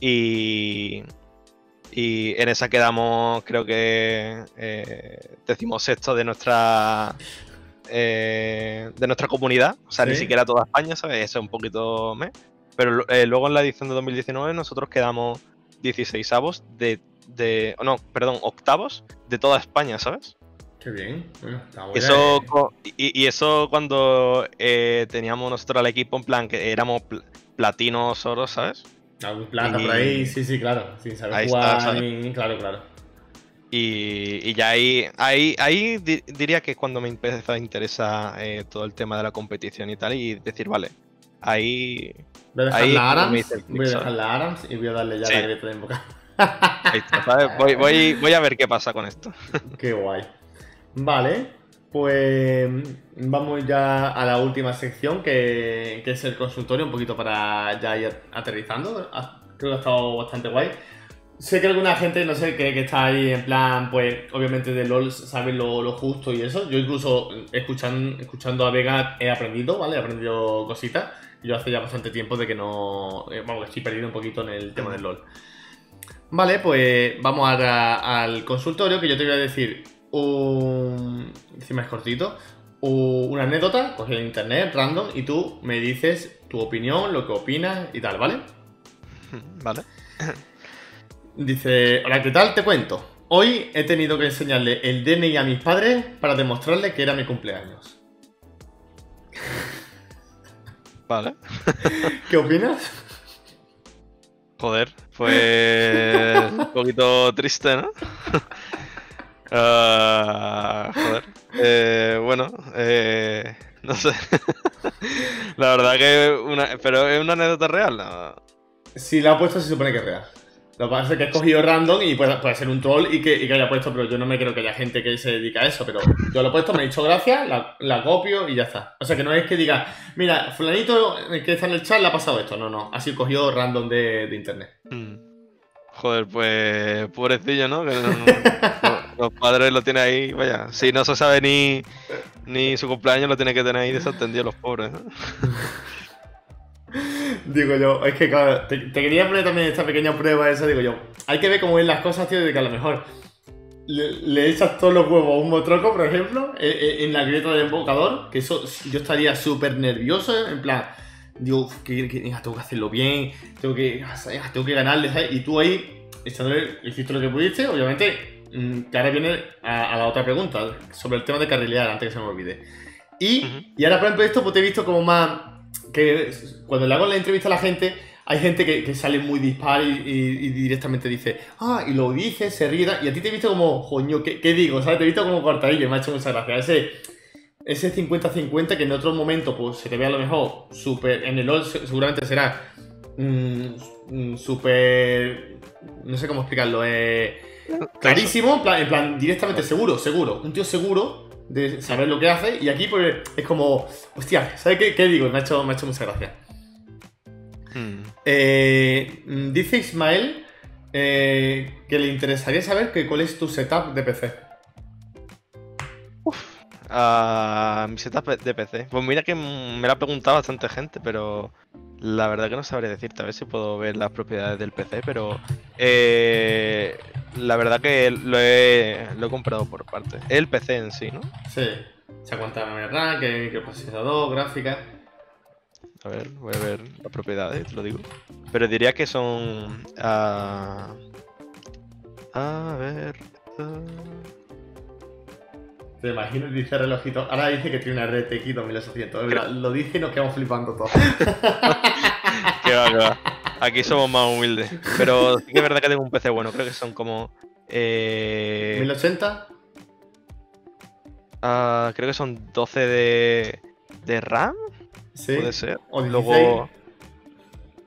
Y. Y en esa quedamos, creo que. Eh, decimosexto de nuestra. Eh, de nuestra comunidad. O sea, ni siquiera toda España, ¿sabes? Eso es un poquito. me. Pero eh, luego en la edición de 2019 nosotros quedamos 16 avos de. de no, perdón, octavos de toda España, ¿sabes?
Qué bien. Bueno,
Eso,
eh.
y, y eso cuando eh, teníamos nosotros al equipo en plan que éramos pl- platinos oro, ¿sabes?
Algún plata
y-
por ahí, sí, sí, claro. Sin saber
Ahí
jugar
está, ¿sabes?
ni- Claro, claro.
Y, y ya ahí, ahí, ahí di- diría que es cuando me empezó a interesar eh, todo el tema de la competición y tal, y decir, vale, ahí,
Voy a dejar
Ahí
la Arams, voy a dejar
¿sabes?
la Arams y voy a darle ya
Sí.
la grieta de invocar.
ahí está, ¿sabes? Voy, voy, voy a ver qué pasa con esto.
Qué guay. Vale, pues vamos ya a la última sección que, que es el consultorio, un poquito para ya ir aterrizando. Ah, Creo que ha estado bastante guay. Sé que alguna gente, no sé, que está ahí en plan, pues obviamente de LOL saben lo, lo justo y eso. Yo incluso escuchan, escuchando a Vega he aprendido, ¿vale? He aprendido cositas. Yo hace ya bastante tiempo de que no... eh, vamos, que estoy perdido un poquito en el tema del LOL. Vale, pues vamos ahora al consultorio que yo te voy a decir un... Encima es cortito. Una anécdota, cogida en internet, random, y tú me dices tu opinión, lo que opinas y tal, ¿vale?
Vale.
Dice, hola, ¿qué tal? Te cuento. Hoy he tenido que enseñarle el DNI a mis padres para demostrarles que era mi cumpleaños.
Vale.
¿Qué opinas?
Joder, pues un poquito triste, ¿no? Ah, joder. Eh, bueno, eh, no sé. La verdad que una, pero es una anécdota real. ¿no?
Si la ha puesto se supone que es real. Lo que pasa es que he escogido random y puede, puede ser un troll y que, y que haya puesto, pero yo no me creo que haya gente que se dedica a eso. Pero yo lo he puesto, me he dicho gracias, la, la copio y ya está. O sea que no es que diga, mira, fulanito que está en el chat le ha pasado esto. No, no, así cogido random de, de internet.
Mm. Joder, pues pobrecillo, ¿no? Que no- no- los padres lo tienen ahí, vaya, si no se sabe ni, ni su cumpleaños lo tiene que tener ahí desatendido los pobres, ¿no?
Digo yo, es que claro, te, te quería poner también esta pequeña prueba esa, digo yo. Hay que ver cómo ven las cosas, tío, de que a lo mejor le, le echas todos los huevos a un motroco, por ejemplo, eh, eh, en la grieta del embocador, que eso yo estaría súper nervioso, en plan, digo, que, que- tengo que hacerlo bien, tengo que, ah, tengo que ganarle, ¿sabes? Y tú ahí, echándole, hiciste lo que pudiste, obviamente, mm, que ahora viene a, a la otra pregunta, sobre el tema de carrilear, antes que se me olvide. Y, y ahora, por ejemplo, esto pues te he visto como más que cuando le hago la entrevista a la gente, hay gente que, que sale muy dispar y, y- y directamente dice, ah, y lo dice, se ríe, y a ti te he visto como, coño, ¿qué, qué digo? ¿Sabes? Te he visto como cortadillo, me ha hecho mucha gracia. Ese, ese 50-50 que en otro momento, pues se te ve a lo mejor súper, en el LOL se- seguramente será mm, mm, súper, no sé cómo explicarlo, eh, clarísimo, en plan, en plan, directamente seguro, seguro, un tío seguro de saber lo que hace y aquí pues es como, hostia, ¿sabes qué, qué digo? Me ha, hecho, me ha hecho mucha gracia.
Mm.
Eh, dice Ismael eh, que le interesaría saber que cuál es tu setup de PC.
Ah, mi setup de PC. Pues mira que me lo ha preguntado bastante gente, pero La verdad que no sabré decirte, a ver si puedo ver las propiedades del PC, pero eh, la verdad que lo he, lo he comprado por parte. El PC en sí, ¿no?
Sí. Se cuenta memoria RAM, que microprocesador, gráfica.
A ver, voy a ver las propiedades, te lo digo. Pero diría que son... ah, a ver... ah,
Te imagino, dice relojito. Ahora dice que tiene una RTX 2800. Es verdad, Lo dice y nos quedamos flipando todos.
que va, que va. Aquí somos más humildes. Pero sí que es verdad que tengo un PC bueno, creo que son como... Eh,
1080.
ah, creo que son 12 de, de RAM,
Sí.
puede ser.
O 16.
Luego...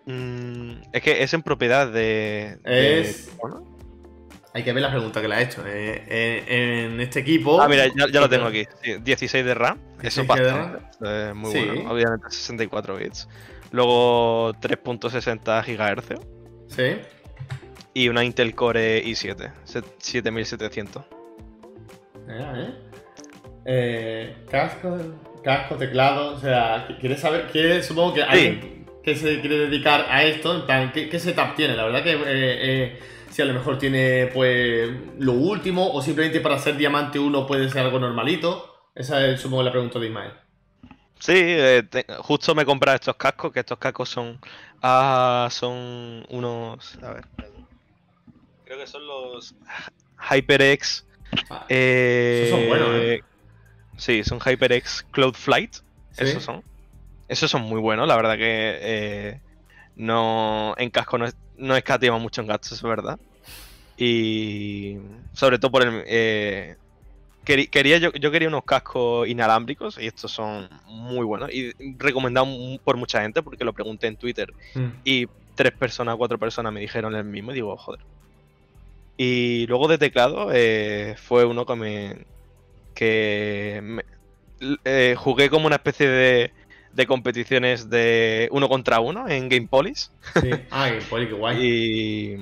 mm, es que es en propiedad de... de-
Es-
¿no?
Hay que ver la pregunta que le ha hecho. Eh, en, en este equipo.
Ah, mira, ya, ya lo tengo aquí. sí, 16 de RAM. Eso
16
es bastante. es muy
Sí.
bueno. Obviamente 64 bits. Luego 3.60 GHz.
Sí.
Y una Intel Core i7. se- 7700.
Mira, ¿eh? Eh, casco, casco, teclado. O sea, ¿quieres saber? ¿Quieres, supongo que alguien que se quiere dedicar a esto, en plan, ¿qué, qué setup tiene? La verdad que. eh, eh, si a lo mejor tiene, pues, lo último, o simplemente para ser diamante 1 puede ser algo normalito. Esa es, supongo, la pregunta de Ismael.
Sí, eh, te- justo me he comprado estos cascos, que estos cascos son. Ah, son unos. A ver. Creo que son los HyperX.
Ah,
Eh,
Esos son buenos, ¿eh?
Sí, son HyperX Cloud Flight.
¿sí?
Esos son. Esos son muy buenos, la verdad que eh, no en casco no, es- no escatima mucho en gastos, es verdad. Y sobre todo por el eh, quería yo, yo quería unos cascos inalámbricos y estos son muy buenos y recomendados por mucha gente porque lo pregunté en Twitter
Mm.
y tres personas, cuatro personas me dijeron el mismo y digo, joder. Y luego de teclado eh, fue uno que me. que me- eh, jugué como una especie de, de competiciones de uno contra uno en Game Police
Sí. Ay, poli, qué guay.
y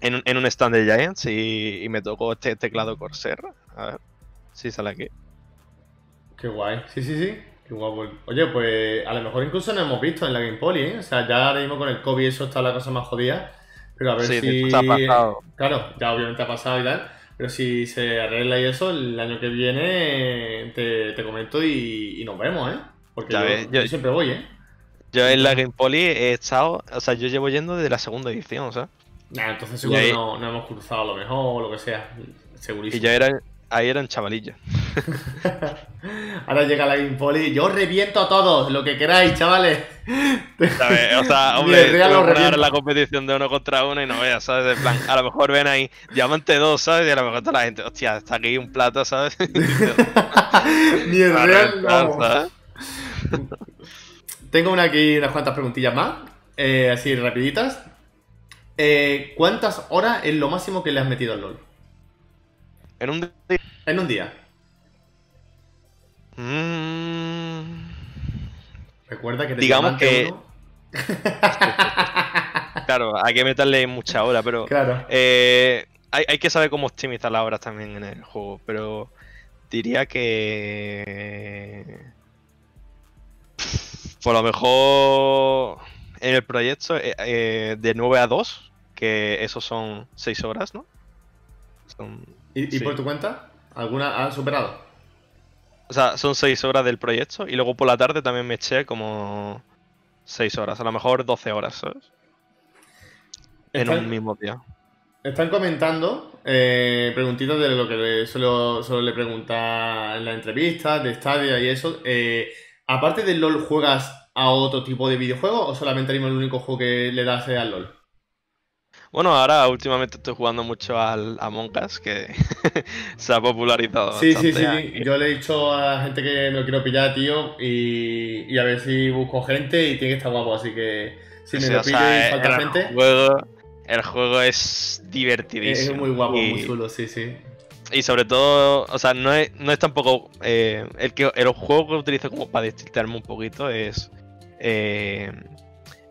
en, un- en un stand de Giants y, y me tocó este teclado Corsair. A ver si sale aquí.
Qué guay. Sí, sí, sí. Qué guapo. Oye, pues a lo mejor incluso nos hemos visto en la Game Poly, ¿eh? O sea, ya ahora mismo con el COVID eso está la cosa más jodida. Pero a ver
Sí,
si.
ha pasado.
Claro, ya obviamente ha pasado y tal. Pero si se arregla y eso, el año que viene te, te comento y, y nos vemos, ¿eh? Porque
Ya
yo,
ves, yo-
yo siempre voy, ¿eh?
Yo en la Game Poly he estado, o sea, yo llevo yendo desde la segunda edición, o sea.
Nah, entonces seguro
ahí-
no, no hemos cruzado a lo mejor o lo que sea.
Y
Segurísimo.
yo era, ahí eran chavalillos.
Ahora llega la Game Poly. Yo reviento a todos, lo que queráis, chavales.
¿Sabes? O sea, hombre,
revienta.
la competición de uno contra uno y no veas, ¿sabes? En plan, a lo mejor ven ahí Diamante 2, ¿sabes? Y a lo mejor toda la gente, hostia, está aquí un plato, ¿sabes?
Ni el real.
¿sabes?
Tengo una aquí unas cuantas preguntillas más, eh, así rapiditas. Eh, ¿Cuántas horas es lo máximo que le has metido al LOL?
En un día.
En un día.
Mm,
Recuerda que eres
Digamos que-
uno.
claro, hay que meterle mucha hora, pero
Claro.
eh, hay, hay que saber cómo optimizar las horas también en el juego. Pero diría que. Por lo mejor en el proyecto eh, eh, de 9 a 2, que esos son 6 horas, ¿no? Son-
¿Y, por tu cuenta? ¿Alguna has superado?
O sea, son 6 horas del proyecto y luego por la tarde también me eché como 6 horas, a lo mejor 12 horas, ¿sabes? En
Están-
un mismo día.
Están comentando eh, preguntitas de lo que suelo, suelo le preguntar en las entrevistas, de Stadia y eso. Eh, aparte del LOL, ¿juegas a otro tipo de videojuego o solamente el único juego que le das es al LOL?
Bueno, ahora últimamente estoy jugando mucho al Among Us, que se ha popularizado
Sí, sí, sí. Yo le he dicho a la gente que me quiero pillar, tío, y, y a ver si busco gente y tiene que estar guapo, así que si me lo pillo
sea,
y falta
el
gente,
Juego, el juego es
es
divertidísimo.
muy guapo,
y,
muy chulo, sí, sí.
Y sobre todo, o sea, no es, no es tampoco. eh, el, que, el juego que utilizo como para destiltarme un poquito es. eh,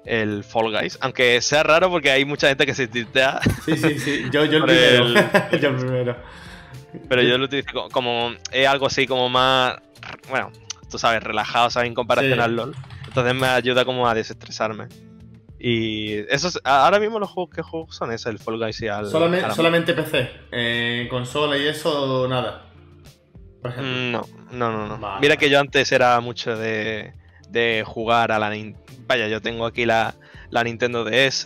el Fall Guys. Aunque sea raro porque hay mucha gente que se tiltea,
Sí, sí, sí. Yo, yo el primero.
el-
yo primero.
pero yo lo utilizo co- como. Es algo así como más. Bueno, tú sabes, relajado, ¿sabes? En comparación
Sí.
al LOL. Entonces me ayuda como a desestresarme. Y eso es- a- ahora mismo los juegos que juego son esos, el Fall Guys y al...
Solamente,
al-
solamente PC. En consola y eso, nada. Por ejemplo.
Mm, No, no, no, no.
Vale,
Mira que yo antes era mucho de, de jugar a la Nin- Vaya, yo tengo aquí la, la Nintendo DS,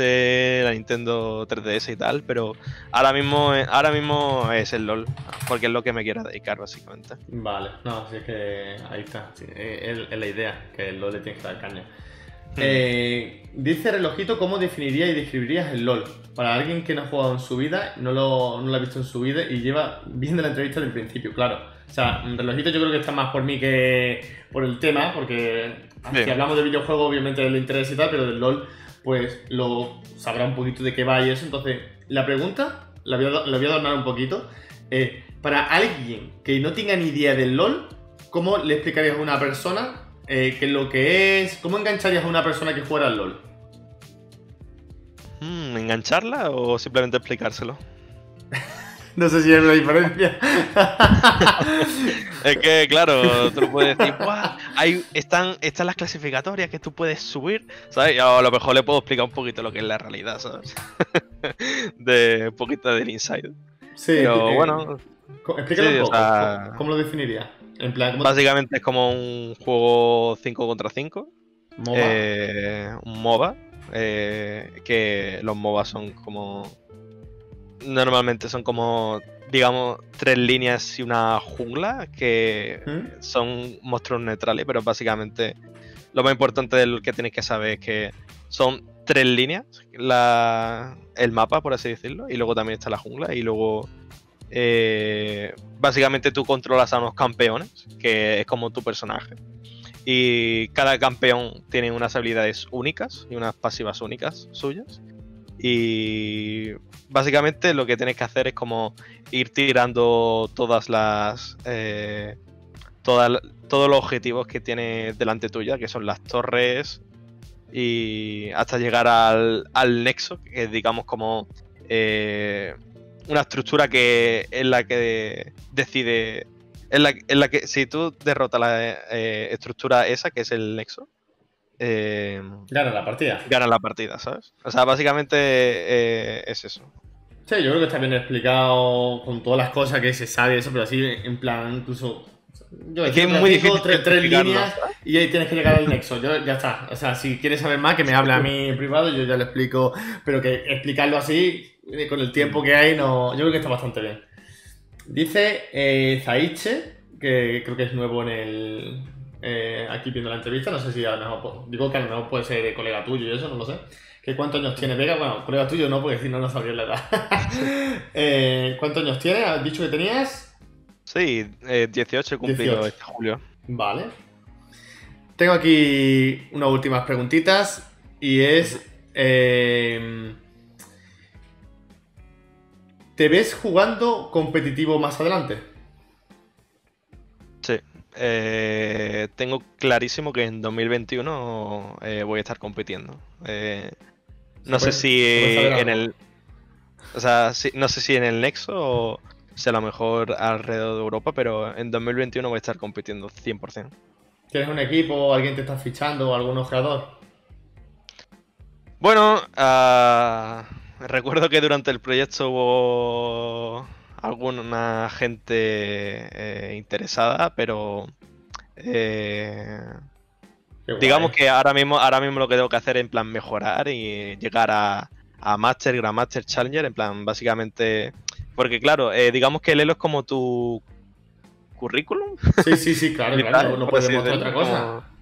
la Nintendo 3DS y tal, pero ahora mismo, eh, ahora mismo es el LOL, porque es lo que me quiero dedicar básicamente.
Vale, no, sí es que ahí está. sí, eh, es, es la idea, que el LOL le tienes que dar caña. Eh, dice Relojito, ¿cómo definirías y describirías el LOL? Para alguien que no ha jugado en su vida, no lo, no lo ha visto en su vida y lleva viendo la entrevista desde el principio, claro. O sea, Relojito yo creo que está más por mí que por el tema, porque si hablamos de videojuegos obviamente le interesa y tal, pero del LOL pues lo sabrá un poquito de qué va y eso. Entonces, la pregunta, la voy a, la voy a adornar un poquito. eh, para alguien que no tenga ni idea del LOL, ¿cómo le explicarías a una persona eh, qué es lo que es? ¿Cómo engancharías a una persona que juega al LOL?
Mm, ¿Engancharla o simplemente explicárselo?
No sé si hay una diferencia.
Es que, claro, tú lo puedes decir, "Buah, Hay, están, están las clasificatorias que tú puedes subir, ¿sabes? Y a lo mejor le puedo explicar un poquito lo que es la realidad, ¿sabes? de un poquito del inside.
sí,
Pero
eh,
bueno,
Explícalo
sí,
un
o
poco.
sea-
¿Cómo, cómo lo definirías? En plan, ¿cómo
básicamente es como un juego 5 contra 5,
MOBA?
eh, un MOBA, eh, que los MOBA son como... Normalmente son como, digamos, tres líneas y una jungla, que
¿Mm?
son monstruos neutrales, pero básicamente lo más importante del que tienes que saber es que son tres líneas, la, el mapa, por así decirlo, y luego también está la jungla, y luego eh, básicamente tú controlas a unos campeones, que es como tu personaje. Y cada campeón tiene unas habilidades únicas y unas pasivas únicas suyas. Y básicamente lo que tienes que hacer es como ir tirando todas las. eh, todos los objetivos que tiene delante tuya, que son las torres. Y hasta llegar al, al nexo, que digamos como eh, una estructura que es la que decide. Es la, es la que. Si tú derrotas la eh, estructura esa, que es el nexo. eh,
Gana la partida.
ganas la partida, ¿sabes? O sea, básicamente eh, es eso.
Sí, yo creo que está bien explicado con todas las cosas que se sabe y eso, pero así en plan, incluso. Yo
Es que es muy difícil
tres, líneas y ahí tienes que llegar al nexo. Yo, ya está. O sea, si quieres saber más, que me hable a mí en privado, yo ya le explico. Pero que explicarlo así, con el tiempo que hay, no. Yo creo que está bastante bien. Dice eh, Zaiche, que creo que es nuevo en el. eh, aquí viendo la entrevista, no sé si a lo mejor. Digo que a lo mejor puede ser colega tuyo y eso, no lo sé. ¿Que ¿Cuántos años tiene Vega? Bueno, colega tuyo no, porque si no, no sabría la edad. Eh, ¿Cuántos años tiene? ¿Has dicho que tenías?
Sí, eh, 18 he cumplido
18.
este julio.
Vale. Tengo aquí unas últimas preguntitas y es... eh, ¿Te ves jugando competitivo más adelante?
Sí. Eh, tengo clarísimo que en 2021 eh, voy a estar compitiendo. Eh, no sé si en el. O sea, si- no sé si en el Nexo o si a lo mejor alrededor de Europa, pero en 2021 voy a estar compitiendo 100%.
¿Tienes un equipo? ¿Alguien te está fichando? o ¿Algún ojeador?
Bueno, ah, recuerdo que durante el proyecto hubo alguna gente eh, interesada, pero eh, digamos que ahora mismo, ahora mismo lo que tengo que hacer es en plan mejorar y llegar a, a Master, Grandmaster, Challenger, en plan básicamente, porque claro, eh, digamos que el Elo es como tu currículum,
Sí, sí, sí, claro, claro. No, puedes demostrar otra cosa.
como-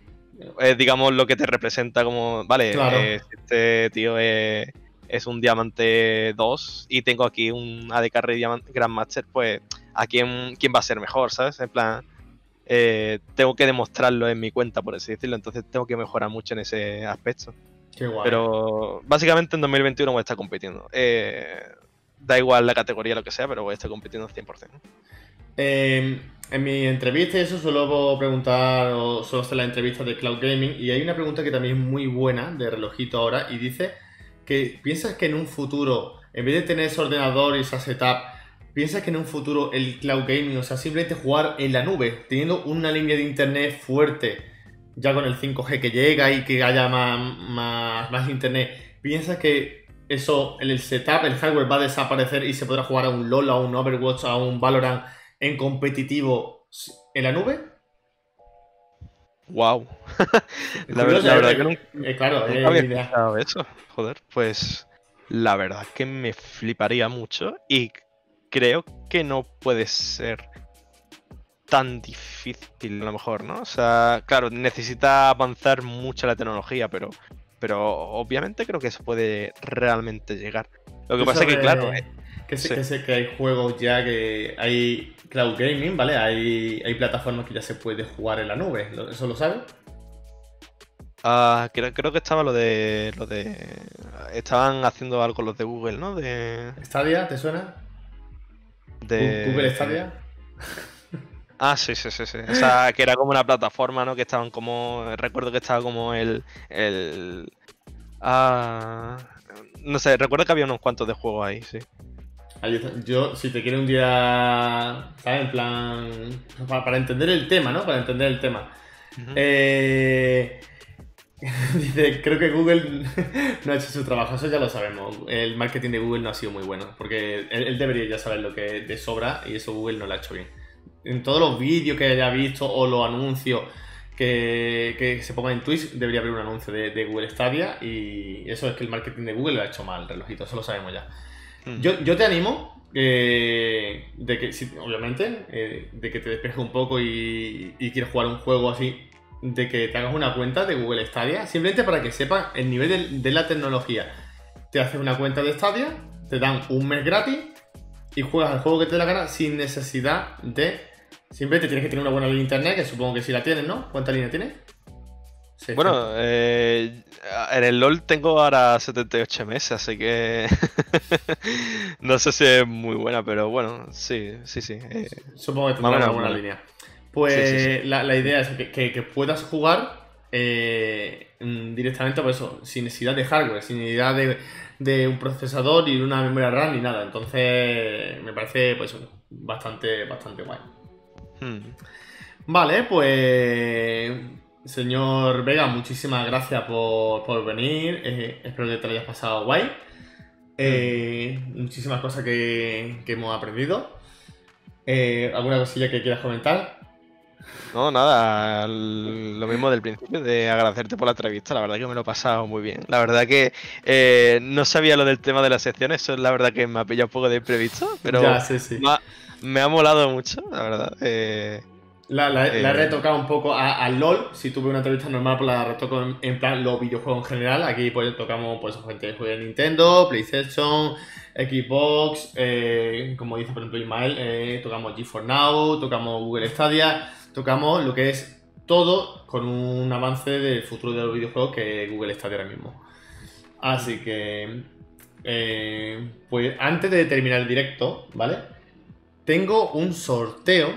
es, digamos lo que te representa como, vale,
Claro.
este tío es, es un diamante 2 y tengo aquí un AD Carry Grandmaster, pues a quién, quién va a ser mejor, ¿sabes? En plan, eh, tengo que demostrarlo en mi cuenta, por así decirlo, entonces tengo que mejorar mucho en ese aspecto.
Qué guay.
Pero básicamente en 2021 voy a estar compitiendo. Eh, da igual la categoría, lo que sea, pero voy a estar compitiendo 100%.
Eh, en mi entrevista, eso suelo preguntar, o suelo hacer la entrevista de Cloud Gaming, y hay una pregunta que también es muy buena, de relojito ahora, y dice que piensas que en un futuro, en vez de tener ese ordenador y esa setup, piensas que en un futuro el Cloud Gaming, o sea, simplemente jugar en la nube, teniendo una línea de internet fuerte, ya con el 5G que llega y que haya más, más, más internet, ¿piensas que eso, el setup, el hardware va a desaparecer y se podrá jugar a un LOL, a un Overwatch, a un Valorant en competitivo en la nube?
Wow.
la, verdad, que nunca, claro,
había eso. Joder, pues la verdad que me fliparía mucho y creo que no puede ser tan difícil a lo mejor, ¿no? O sea, claro, necesita avanzar mucho la tecnología, pero, pero obviamente creo que se puede realmente llegar. Lo que pasa es que, claro...
Eh, que, sé, que, hay juegos ya que hay cloud gaming, ¿vale? Hay, hay plataformas que ya se puede jugar en la nube, ¿eso lo sabes?
Ah, creo, que estaba lo de, lo de... Estaban haciendo algo los de Google, ¿no? De...
¿Stadia? ¿Te suena? De... ¿Google Stadia?
Ah, sí, sí, sí, sí. O sea, que era como una plataforma, ¿no? Que estaban como. Recuerdo que estaba como el. el. Ah. No sé, recuerdo que había unos cuantos de juegos ahí, sí.
Yo, si te quiero un día. ¿Sabes? En plan. Para, entender el tema, ¿no? Para entender el tema. eh. Dice, creo que Google no ha hecho su trabajo, eso ya lo sabemos. El marketing de Google no ha sido muy bueno, porque él, él debería ya saber lo que de sobra y eso Google no lo ha hecho bien en todos los vídeos que haya visto o los anuncios que, se pongan en Twitch, debería haber un anuncio de, Google Stadia y eso es que el marketing de Google lo ha hecho mal, relojito, eso lo sabemos ya. Hmm. Yo, te animo eh, de que, obviamente, eh, de que te despejes un poco y, y quieres jugar un juego así, de que te hagas una cuenta de Google Stadia, simplemente para que sepas el nivel de, de la tecnología. Te haces una cuenta de Stadia, te dan un mes gratis y juegas el juego que te dé la gana sin necesidad de Simplemente tienes que tener una buena línea de internet, que supongo que sí la tienes, ¿no? ¿Cuánta línea tienes?
Bueno, eh, en el LOL tengo ahora 78 meses, así que no sé si es muy buena, pero bueno, sí, sí, sí. Eh,
supongo que tendrá una buena línea. Pues La, idea es que, puedas jugar eh, mm, directamente, por eso, sin necesidad de hardware, sin necesidad de, un procesador y una memoria RAM ni nada. Entonces, me parece pues bastante, bastante guay. Hmm. Vale, pues. Señor Vega, muchísimas gracias por, venir. Eh, espero que te lo hayas pasado guay. Eh, muchísimas cosas que, hemos aprendido. Eh, ¿Alguna cosilla que quieras comentar?
No, nada, lo mismo del principio, de agradecerte por la entrevista, la verdad que me lo he pasado muy bien. La verdad que no sabía lo del tema de las secciones, eso es la verdad que me ha pillado un poco de imprevisto, pero
ya, sí, sí
me ha molado mucho, la verdad. Eh,
la, he eh, retocado un poco al LOL. Si tuve una entrevista normal, pues la retoco en, plan los videojuegos en general. Aquí pues tocamos pues gente que juega Nintendo, PlayStation, Xbox, eh, como dice por ejemplo Ismael, tocamos G4 Now, tocamos Google Stadia, tocamos lo que es todo con un avance del futuro de los videojuegos que Google Stadia ahora mismo. Así que, pues antes de terminar el directo, ¿vale? tengo un sorteo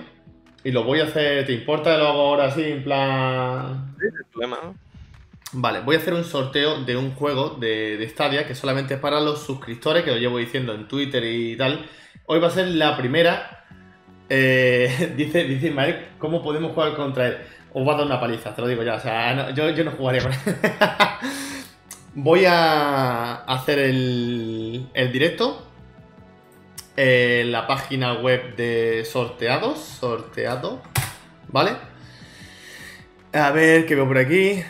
y lo voy a hacer. ¿Te importa que lo hago ahora así en plan.?
Sí, problema.
Vale, voy a hacer un sorteo de un juego de, de Stadia que solamente es para los suscriptores, que lo llevo diciendo en Twitter y tal. Hoy va a ser la primera. Eh, dice, dice Ismael, ¿cómo podemos jugar contra él? Os va a dar una paliza, te lo digo ya. O sea, yo, yo, no jugaría con él. voy a hacer el, el directo en la página web de sorteados, sorteado, ¿vale? A ver, ¿qué veo por aquí?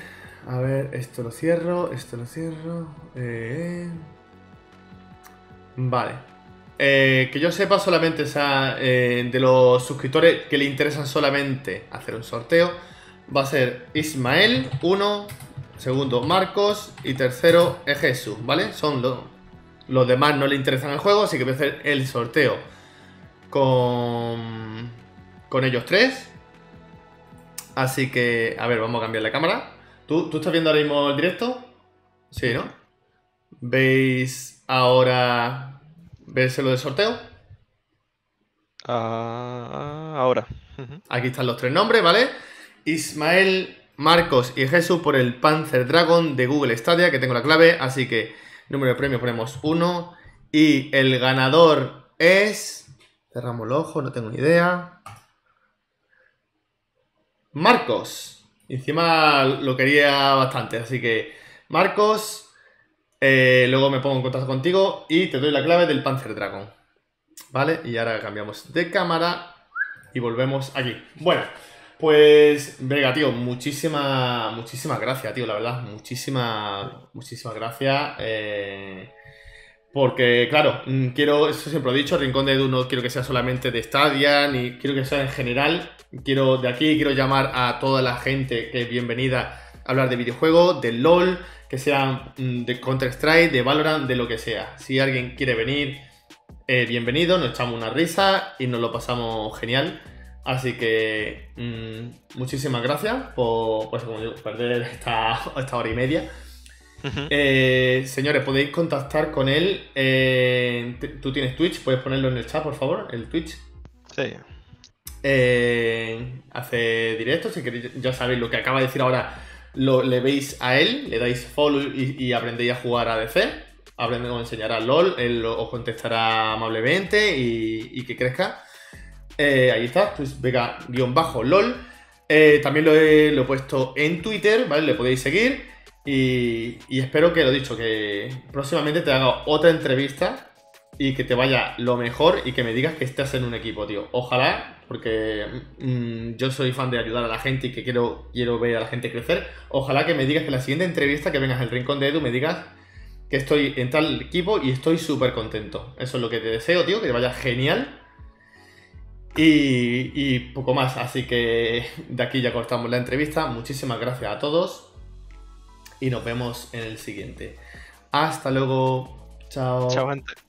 A ver, esto lo cierro, esto lo cierro. Eh. Vale. Eh, que yo sepa solamente, o sea, eh, de los suscriptores que le interesan solamente hacer un sorteo, va a ser Ismael, uno, segundo Marcos y tercero es Jesús, ¿vale? Son dos los demás no le interesan el juego, así que voy a hacer el sorteo con, con ellos tres. Así que, a ver, vamos a cambiar la cámara. ¿Tú, ¿Tú estás viendo ahora mismo el directo? Sí, ¿no? ¿Veis ahora... ¿Ves lo de sorteo?
Ah, ahora.
Aquí están los tres nombres, ¿vale? Ismael, Marcos y Jesús por el Panzer Dragon de Google Stadia, que tengo la clave, así que Número de premio ponemos 1. Y el ganador es... Cerramos el ojo, no tengo ni idea. Marcos. Encima lo quería bastante, así que Marcos, eh, luego me pongo en contacto contigo y te doy la clave del Panzer Dragon. ¿Vale? Y ahora cambiamos de cámara y volvemos aquí. Bueno, pues venga, tío, muchísimas, muchísimas gracias, tío, la verdad, muchísimas, muchísimas gracias. Eh, porque, claro, mm, quiero, eso siempre lo he dicho, Rincón de Edu no quiero que sea solamente de Stadia, ni quiero que sea en general. Quiero, de aquí quiero llamar a toda la gente que es bienvenida a hablar de videojuegos, de LOL, que sean mm, de Counter-Strike, de Valorant, de lo que sea. Si alguien quiere venir, eh, bienvenido, nos echamos una risa y nos lo pasamos genial. Así que mm, muchísimas gracias por, pues, perder esta, esta hora y media. Eh, señores, podéis contactar con él. Eh, tú tienes Twitch, puedes ponerlo en el chat, por favor, el Twitch.
Sí.
Eh, hace directos, si queréis, ya sabéis lo que acaba de decir ahora, lo, le veis a él, le dais follow y, aprendéis a jugar a DC. Aprendéis a enseñar a LOL, él os contestará amablemente y, que crezca. Ahí está, pues Vega-LOL. también lo he, lo he puesto en Twitter, ¿vale? Le podéis seguir. Y, espero que lo dicho, que próximamente te haga otra entrevista y que te vaya lo mejor y que me digas que estás en un equipo, tío. Ojalá, porque mm, yo soy fan de ayudar a la gente y que quiero, quiero ver a la gente crecer. Ojalá que me digas que la siguiente entrevista que vengas al Rincón de Edu me digas que estoy en tal equipo y estoy súper contento. Eso es lo que te deseo, tío, que te vaya genial. Y, poco más, así que de aquí ya cortamos la entrevista. Muchísimas gracias a todos y nos vemos en el siguiente. Hasta luego. Chao.
Chao, gente.